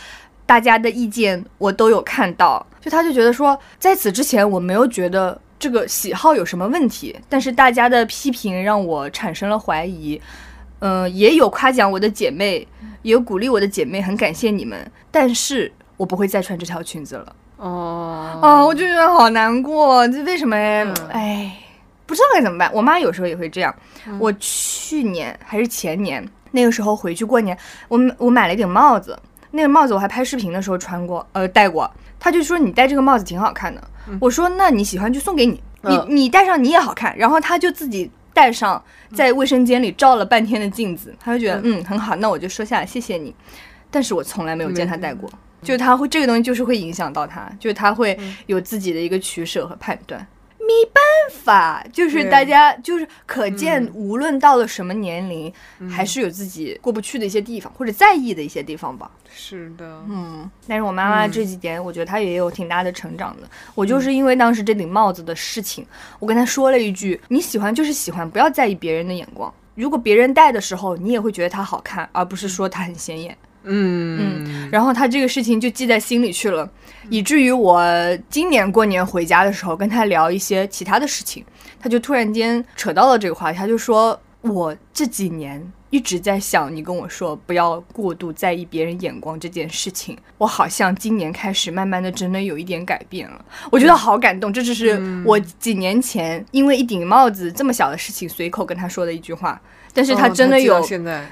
大家的意见我都有看到，就他就觉得说，在此之前我没有觉得这个喜好有什么问题，但是大家的批评让我产生了怀疑。嗯，也有夸奖我的姐妹，也有鼓励我的姐妹，很感谢你们。但是我不会再穿这条裙子了。哦，哦，我就觉得好难过，这为什么？哎，不知道该怎么办。我妈有时候也会这样。我去年还是前年那个时候回去过年，我我买了一顶帽子。那个帽子我还拍视频的时候穿过，呃，戴过。他就说你戴这个帽子挺好看的。我说那你喜欢就送给你，你你戴上你也好看。然后他就自己戴上，在卫生间里照了半天的镜子，他就觉得嗯很好，那我就收下，谢谢你。但是我从来没有见他戴过，就是他会这个东西就是会影响到他，就是他会有自己的一个取舍和判断。没办法，就是大家就是可见，无论到了什么年龄，还是有自己过不去的一些地方，或者在意的一些地方吧。是的，嗯。但是我妈妈这几年，我觉得她也有挺大的成长的。我就是因为当时这顶帽子的事情，我跟她说了一句：“你喜欢就是喜欢，不要在意别人的眼光。如果别人戴的时候，你也会觉得它好看，而不是说它很显眼。”嗯嗯，然后她这个事情就记在心里去了，以至于我今年过年回家的时候跟他聊一些其他的事情，他就突然间扯到了这个话题，他就说我这几年一直在想你跟我说不要过度在意别人眼光这件事情，我好像今年开始慢慢的真的有一点改变了，我觉得好感动，这只是我几年前因为一顶帽子这么小的事情随口跟他说的一句话。但是他真的有，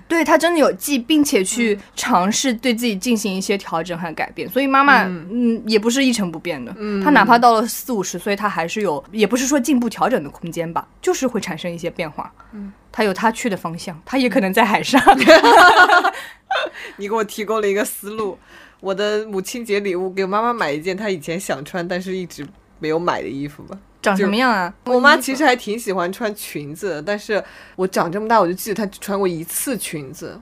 对他真的有记，并且去尝试对自己进行一些调整和改变。所以妈妈，嗯，也不是一成不变的。嗯，他哪怕到了四五十岁，他还是有，也不是说进步调整的空间吧，就是会产生一些变化。嗯，他有他去的方向，他也可能在海上。你给我提供了一个思路。我的母亲节礼物，给我妈妈买一件她以前想穿，但是一直没有买的衣服吧。长什么样啊？我妈其实还挺喜欢穿裙子，但是我长这么大，我就记得她只穿过一次裙子。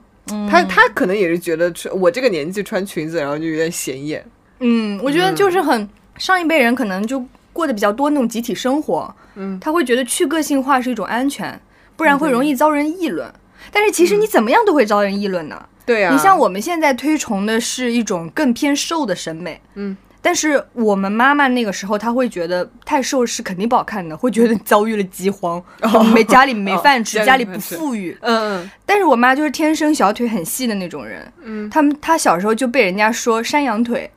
她她可能也是觉得穿我这个年纪穿裙子，然后就有点显眼。嗯，我觉得就是很上一辈人可能就过得比较多那种集体生活，嗯，他会觉得去个性化是一种安全，不然会容易遭人议论。但是其实你怎么样都会遭人议论呢？对啊，你像我们现在推崇的是一种更偏瘦的审美，嗯。但是我们妈妈那个时候，她会觉得太瘦是肯定不好看的，会觉得遭遇了饥荒，没家里没饭吃，家里不富裕。嗯嗯。但是我妈就是天生小腿很细的那种人，嗯，他们她小时候就被人家说山羊腿，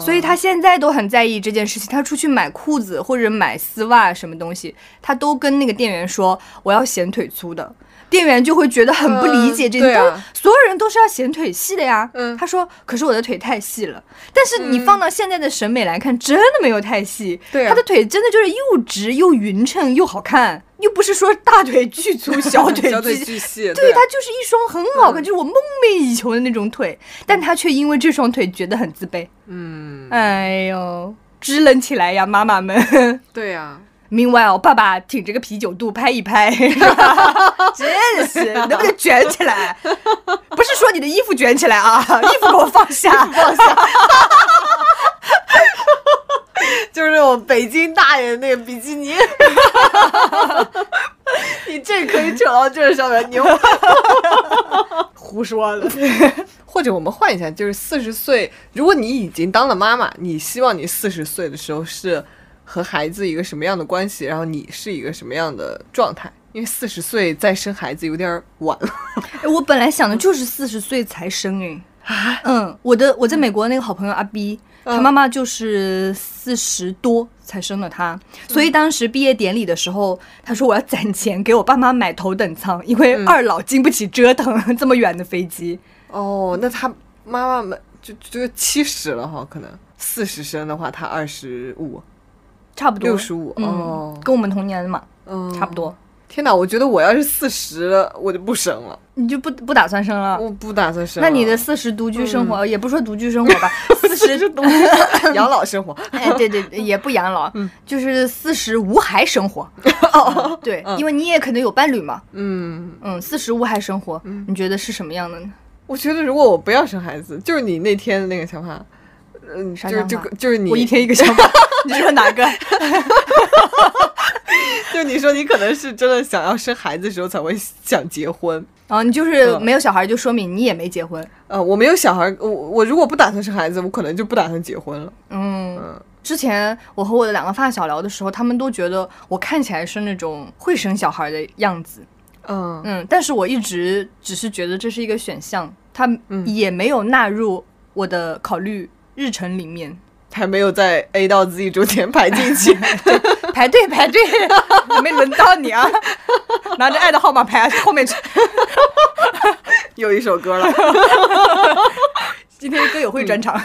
所以她现在都很在意这件事情。她出去买裤子或者买丝袜什么东西，她都跟那个店员说我要显腿粗的。店员就会觉得很不理解这个，所有人都是要显腿细的呀。嗯，他说：“可是我的腿太细了。”但是你放到现在的审美来看，真的没有太细。对，他的腿真的就是又直又匀称又好看，又不是说大腿巨粗 小腿巨细。对，他就是一双很好看，就是我梦寐以求的那种腿。但他却因为这双腿觉得很自卑。嗯，哎呦，支棱起来呀，妈妈们。对呀。Meanwhile，爸爸挺着个啤酒肚拍一拍，真是能不能卷起来？不是说你的衣服卷起来啊，衣服给我放下，放下。就是那种北京大爷那个比基尼。你这可以扯到这上面，牛。胡说的。或者我们换一下，就是四十岁，如果你已经当了妈妈，你希望你四十岁的时候是？和孩子一个什么样的关系？然后你是一个什么样的状态？因为四十岁再生孩子有点晚了。我本来想的就是四十岁才生哎。啊，嗯，我的我在美国那个好朋友阿 B，他妈妈就是四十多才生了他，所以当时毕业典礼的时候，他说我要攒钱给我爸妈买头等舱，因为二老经不起折腾这么远的飞机。哦，那他妈妈们就就七十了哈，可能四十生的话，他二十五。差不多六十五哦，跟我们同年的嘛，嗯，差不多。天哪，我觉得我要是四十，我就不生了。你就不不打算生了？我不打算生。那你的四十独居生活，也不说独居生活吧，四十独 养老生活。哎，对对，也不养老，就是四十无孩生活。哦，对，因为你也可能有伴侣嘛。嗯嗯，四十无孩生活，你觉得是什么样的呢？我觉得如果我不要生孩子，就是你那天的那个想法。嗯，啥就就就是你，我一天一个想法，你说哪个？就你说你可能是真的想要生孩子的时候才会想结婚啊，你就是没有小孩，就说明你也没结婚。呃，我没有小孩，我我如果不打算生孩子，我可能就不打算结婚了。嗯，之前我和我的两个发小聊的时候，他们都觉得我看起来是那种会生小孩的样子。嗯嗯，但是我一直只是觉得这是一个选项，他也没有纳入我的考虑。日程里面还没有在 A 到 Z 中间排进去，排 队排队，没轮到你啊！拿着爱的号码牌后面去，又一首歌了。今天歌友会专场。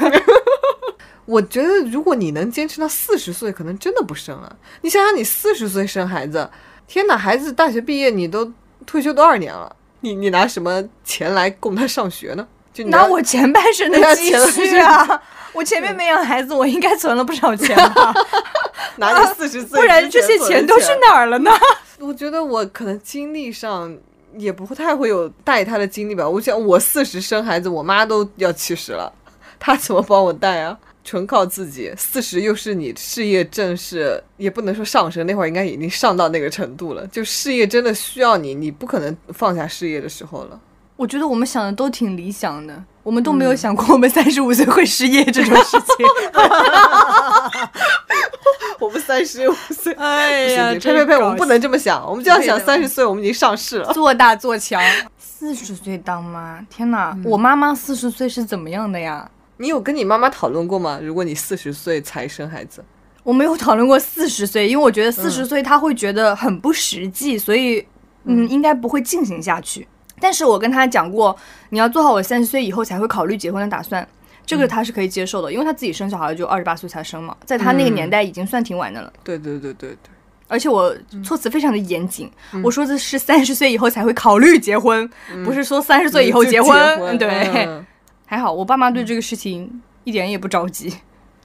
我觉得如果你能坚持到四十岁，可能真的不生了。你想想，你四十岁生孩子，天哪！孩子大学毕业，你都退休多少年了？你你拿什么钱来供他上学呢？就拿我前半生的积蓄啊！我前面没养孩子，我应该存了不少钱吧？拿你四十岁，不然这些钱都去哪儿了呢？我觉得我可能精力上也不会太会有带他的精力吧。我想我四十生孩子，我妈都要七十了，他怎么帮我带啊？纯靠自己。四十又是你事业正式，也不能说上升，那会儿应该已经上到那个程度了。就事业真的需要你，你不可能放下事业的时候了。我觉得我们想的都挺理想的，我们都没有想过我们三十五岁会失业这种事情。我们三十五岁，哎呀，呸呸呸！我们不能这么想，我们就要想三十岁，我们已经上市了，做大做强。四十岁当妈，天哪！我妈妈四十岁是怎么样的呀？你有跟你妈妈讨论过吗？如果你四十岁才生孩子，我没有讨论过四十岁，因为我觉得四十岁她会觉得很不实际，所以嗯，应该不会进行下去。但是我跟他讲过，你要做好我三十岁以后才会考虑结婚的打算。这个他是可以接受的，因为他自己生小孩就二十八岁才生嘛，在他那个年代已经算挺晚的了。对对对对对，而且我措辞非常的严谨，我说的是三十岁以后才会考虑结婚，不是说三十岁以后结婚。对，还好我爸妈对这个事情一点也不着急，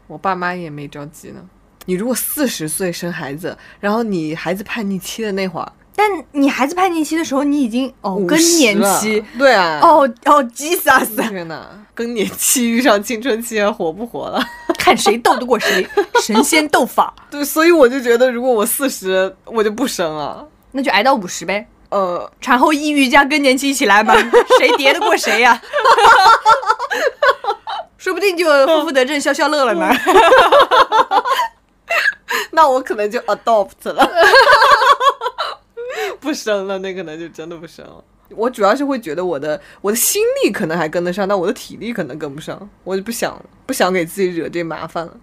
我爸妈也没着急呢。你如果四十岁生孩子，然后你孩子叛逆期的那会儿。但你孩子叛逆期的时候，你已经哦更年期，对啊，哦哦，Jesus，天哪，更年期遇上青春期，活不活了？看谁斗得过谁，神仙斗法。对，所以我就觉得，如果我四十，我就不生了，那就挨到五十呗。呃，产后抑郁加更年期一起来吧，谁叠得过谁呀？说不定就负负得正，消消乐了呢。那我可能就 adopt 了。不生了，那可能就真的不生了。我主要是会觉得我的我的心力可能还跟得上，但我的体力可能跟不上，我就不想不想给自己惹这麻烦了。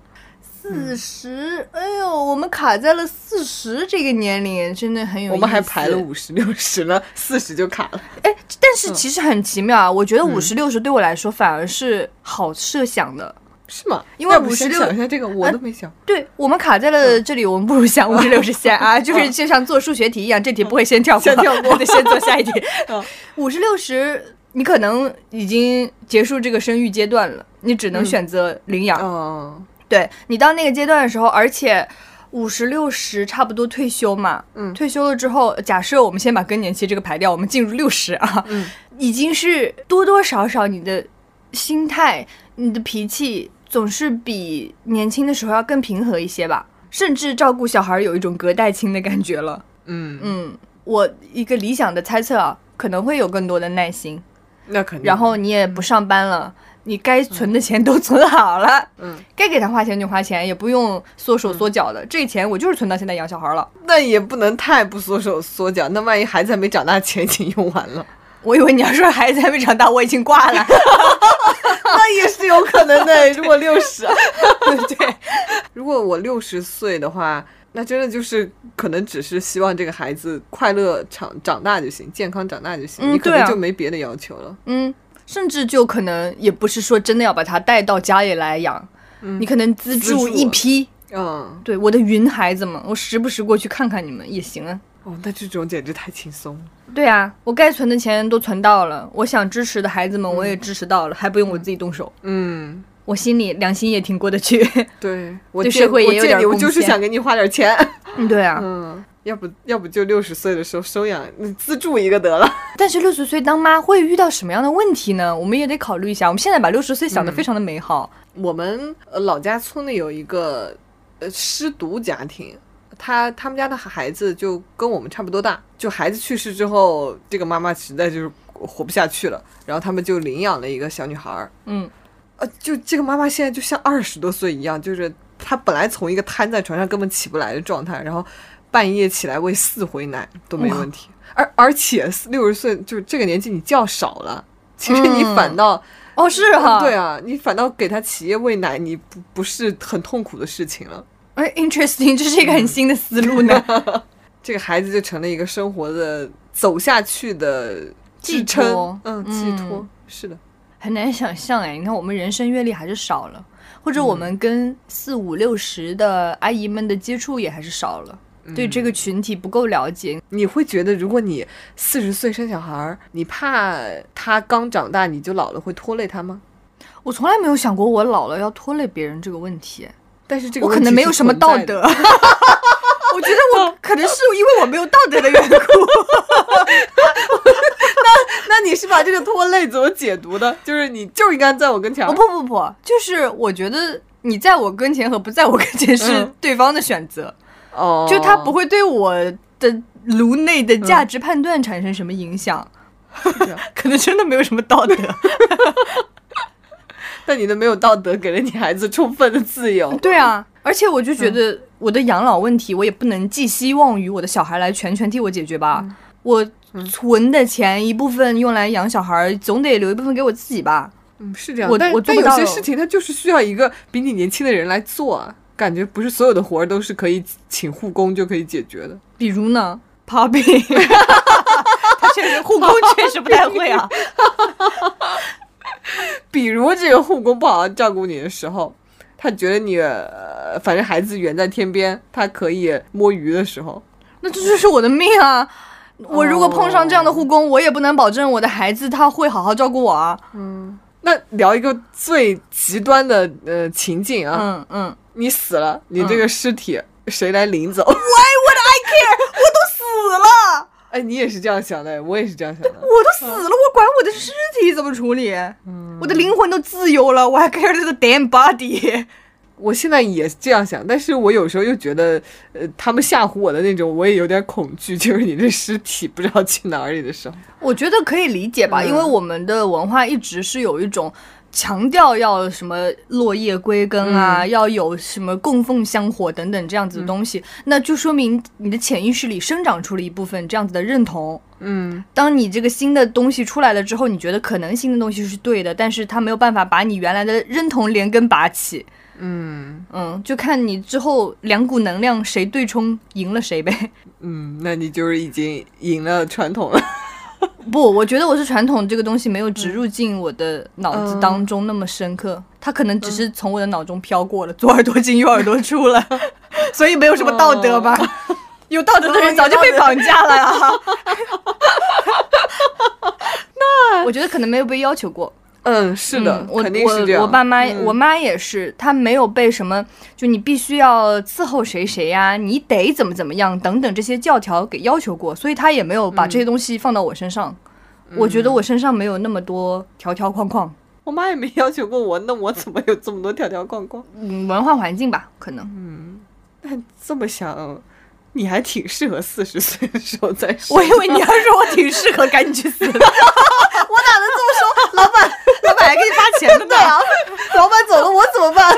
四十，哎呦，我们卡在了四十这个年龄，真的很有。我们还排了五十六十呢，四十就卡了。哎，但是其实很奇妙啊，我觉得五十六十对我来说反而是好设想的。是吗？因为五十六，想一下这个我都没想。对我们卡在了这里，我们不如想五十六十先啊，就是就像做数学题一样，这题不会先跳过，先跳过，得先做下一题。五十六十，你可能已经结束这个生育阶段了，你只能选择领养。嗯，对你到那个阶段的时候，而且五十六十差不多退休嘛，嗯，退休了之后，假设我们先把更年期这个排掉，我们进入六十啊，嗯，已经是多多少少你的心态、你的脾气。总是比年轻的时候要更平和一些吧，甚至照顾小孩有一种隔代亲的感觉了。嗯嗯，我一个理想的猜测啊，可能会有更多的耐心。那肯定。然后你也不上班了，你该存的钱都存好了。嗯。该给他花钱就花钱，也不用缩手缩脚的。这钱我就是存到现在养小孩了。那也不能太不缩手缩脚，那万一孩子还没长大，钱已经用完了。我以为你要说孩子还没长大，我已经挂了，那也是有可能的。如果六十，对，如果我六十岁的话，那真的就是可能只是希望这个孩子快乐长长大就行，健康长大就行，你可能就没别的要求了。嗯，甚至就可能也不是说真的要把他带到家里来养，你可能资助一批。嗯，对，我的云孩子们，我时不时过去看看你们也行啊。哦，那这种简直太轻松了。对啊，我该存的钱都存到了，我想支持的孩子们我也支持到了，还不用我自己动手。嗯，我心里良心也挺过得去。对，我对社会也有点我就是想给你花点钱。嗯，对啊。嗯，要不要不就六十岁的时候收养，你资助一个得了。但是六十岁当妈会遇到什么样的问题呢？我们也得考虑一下。我们现在把六十岁想的非常的美好。我们呃老家村里有一个呃失独家庭。他他们家的孩子就跟我们差不多大，就孩子去世之后，这个妈妈实在就是活不下去了，然后他们就领养了一个小女孩儿。嗯，呃，就这个妈妈现在就像二十多岁一样，就是她本来从一个瘫在床上根本起不来的状态，然后半夜起来喂四回奶都没问题，而而且六十岁就是这个年纪你觉少了，其实你反倒哦是哈，对啊，你反倒给他起夜喂奶，你不不是很痛苦的事情了。哎，interesting，这是一个很新的思路呢。这个孩子就成了一个生活的走下去的寄托，嗯，寄托是的，很难想象哎。你看，我们人生阅历还是少了，或者我们跟四五六十的阿姨们的接触也还是少了，对这个群体不够了解。你会觉得，如果你四十岁生小孩，你怕他刚长大你就老了会拖累他吗？我从来没有想过我老了要拖累别人这个问题。但是这个我可能没有什么道德。我觉得我可能是因为我没有道德的缘故。那那你是把这个拖累怎么解读的？就是你就应该在我跟前。不不不，就是我觉得你在我跟前和不在我跟前是对方的选择。哦，就他不会对我的颅内的价值判断产生什么影响。可能真的没有什么道德。但你的没有道德给了你孩子充分的自由。对啊，而且我就觉得我的养老问题，我也不能寄希望于我的小孩来全权替我解决吧。我存的钱一部分用来养小孩，总得留一部分给我自己吧。嗯，是这样。我我但有些事情，他就是需要一个比你年轻的人来做啊。感觉不是所有的活儿都是可以请护工就可以解决的。比如呢，Poppy，他确实护工确实不太会啊。比如这个护工不好好照顾你的时候，他觉得你反正孩子远在天边，他可以摸鱼的时候，那这就是我的命啊！我如果碰上这样的护工，我也不能保证我的孩子他会好好照顾我啊。嗯，那聊一个最极端的呃情境啊，嗯嗯，你死了，你这个尸体谁来领走？Why would I care？我都死了。哎，你也是这样想的，我也是这样想的。我都死了，我管我的尸体怎么处理？我的灵魂都自由了，我还 care 这个 damn body？我现在也这样想，但是我有时候又觉得，呃，他们吓唬我的那种，我也有点恐惧，就是你这尸体不知道去哪里的时候。我觉得可以理解吧，因为我们的文化一直是有一种。强调要什么落叶归根啊，要有什么供奉香火等等这样子的东西，那就说明你的潜意识里生长出了一部分这样子的认同。嗯，当你这个新的东西出来了之后，你觉得可能新的东西是对的，但是它没有办法把你原来的认同连根拔起。嗯嗯，就看你之后两股能量谁对冲赢了谁呗。嗯，那你就是已经赢了传统了。不，我觉得我是传统这个东西没有植入进我的脑子当中那么深刻，它可能只是从我的脑中飘过了，左耳朵进右耳朵出了，所以没有什么道德吧？有道德的人早就被绑架了呀。那我觉得可能没有被要求过。嗯，是的，肯定是这样。我爸妈，我妈也是，她没有被什么，就你必须要伺候谁谁呀，你得怎么怎么样等等这些教条给要求过，所以她也没有把这些东西放到我身上。我觉得我身上没有那么多条条框框。我妈也没要求过我，那我怎么有这么多条条框框？嗯，文化环境吧，可能。嗯，但这么想。你还挺适合四十岁的时候再 生。我以为你要说我挺适合赶紧去死的。我哪能这么说？老板，老板还给你发钱呢。对啊，老板走了，我怎么办？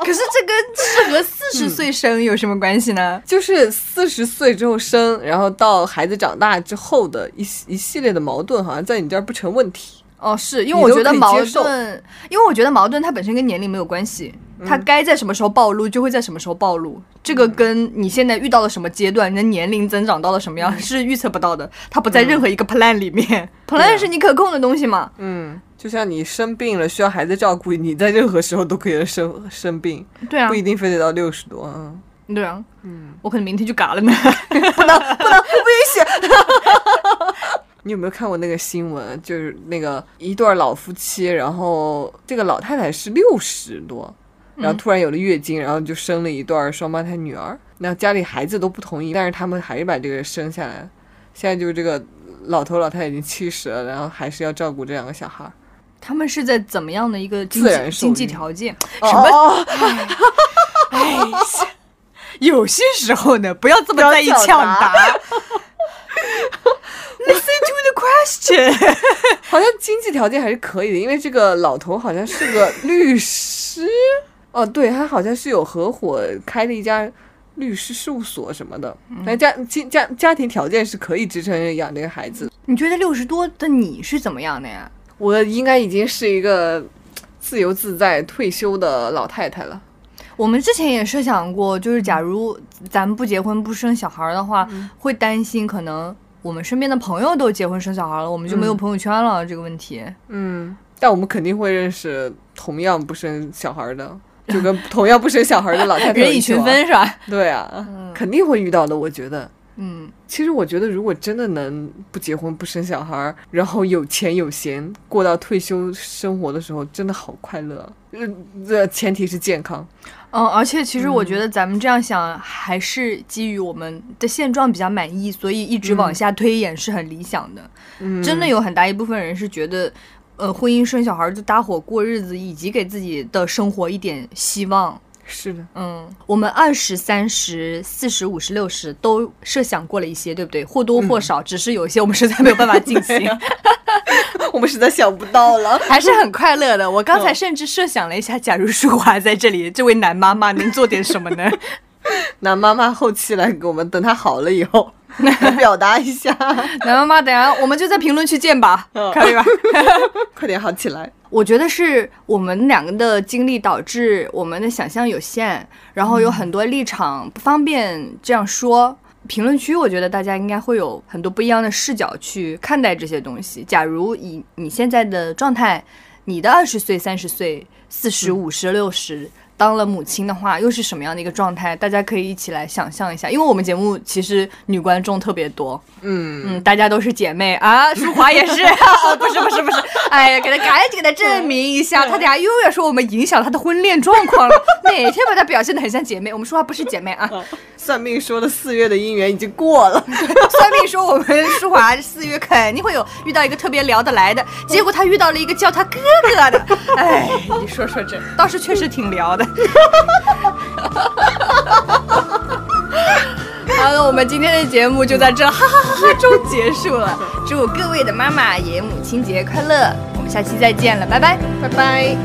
可是这跟适合四十岁生有什么关系呢？就是四十岁之后生，然后到孩子长大之后的一一系列的矛盾，好像在你这儿不成问题。哦，是因为我觉得矛盾，因为我觉得矛盾它本身跟年龄没有关系。它该在什么时候暴露，就会在什么时候暴露。这个跟你现在遇到了什么阶段，你的年龄增长到了什么样，是预测不到的。它不在任何一个 plan 里面，plan 是你可控的东西嘛。嗯，就像你生病了需要孩子照顾，你在任何时候都可以生生病。对啊，不一定非得到六十多。嗯，对啊。嗯，我可能明天就嘎了呢。不能不能不允许。你有没有看过那个新闻？就是那个一对老夫妻，然后这个老太太是六十多。然后突然有了月经，然后就生了一对双胞胎女儿。那家里孩子都不同意，但是他们还是把这个生下来。现在就是这个老头老太太已经七十了，然后还是要照顾这两个小孩。他们是在怎么样的一个经济经济条件？什么？哎，有些时候呢，不要这么在意抢答。Listen to the question。好像经济条件还是可以的，因为这个老头好像是个律师。哦，对，他好像是有合伙开了一家律师事务所什么的，但家家家家庭条件是可以支撑养这个孩子。你觉得六十多的你是怎么样的呀？我应该已经是一个自由自在退休的老太太了。我们之前也设想过，就是假如咱们不结婚不生小孩的话，会担心可能我们身边的朋友都结婚生小孩了，我们就没有朋友圈了这个问题。嗯，但我们肯定会认识同样不生小孩的。就跟同样不生小孩的老太太人以群分是吧？对啊，肯定会遇到的。我觉得嗯，其实我觉得，如果真的能不结婚不生小孩，然后有钱有闲过到退休生活的时候，真的好快乐。嗯，这前提是健康。嗯，而且其实我觉得咱们这样想，还是基于我们的现状比较满意，所以一直往下推演是很理想的。嗯，真的有很大一部分人是觉得，呃，婚姻生小孩就搭伙过日子，以及给自己的生活一点希望。是的，嗯，我们二十三十四十五十六十都设想过了一些，对不对？或多或少，只是有一些我们实在没有办法进行，我们实在想不到了，还是很快乐的。我刚才甚至设想了一下，假如淑华在这里，这位男妈妈能做点什么呢？男妈妈后期来给我们，等他好了以后。表达一下，男妈妈，等下我们就在评论区见吧，可以吧？快点好起来！我觉得是我们两个的经历导致我们的想象有限，然后有很多立场不方便这样说。评论区，我觉得大家应该会有很多不一样的视角去看待这些东西。假如以你现在的状态，你的二十岁、三十岁、四十五十、六十。当了母亲的话，又是什么样的一个状态？大家可以一起来想象一下，因为我们节目其实女观众特别多，嗯嗯，大家都是姐妹啊，淑华也是，不是不是不是，哎呀，给他赶紧给他证明一下，他等下又要说我们影响他的婚恋状况了，哪天把他表现的很像姐妹？我们淑华不是姐妹啊。算命说的四月的姻缘已经过了，算命说我们淑华四月肯定会有遇到一个特别聊得来的，结果他遇到了一个叫他哥哥的，哎，你说说这倒是确实挺聊的。好了，我们今天的节目就在这哈哈哈哈中结束了，祝各位的妈妈也母亲节快乐，我们下期再见了，拜拜，拜拜。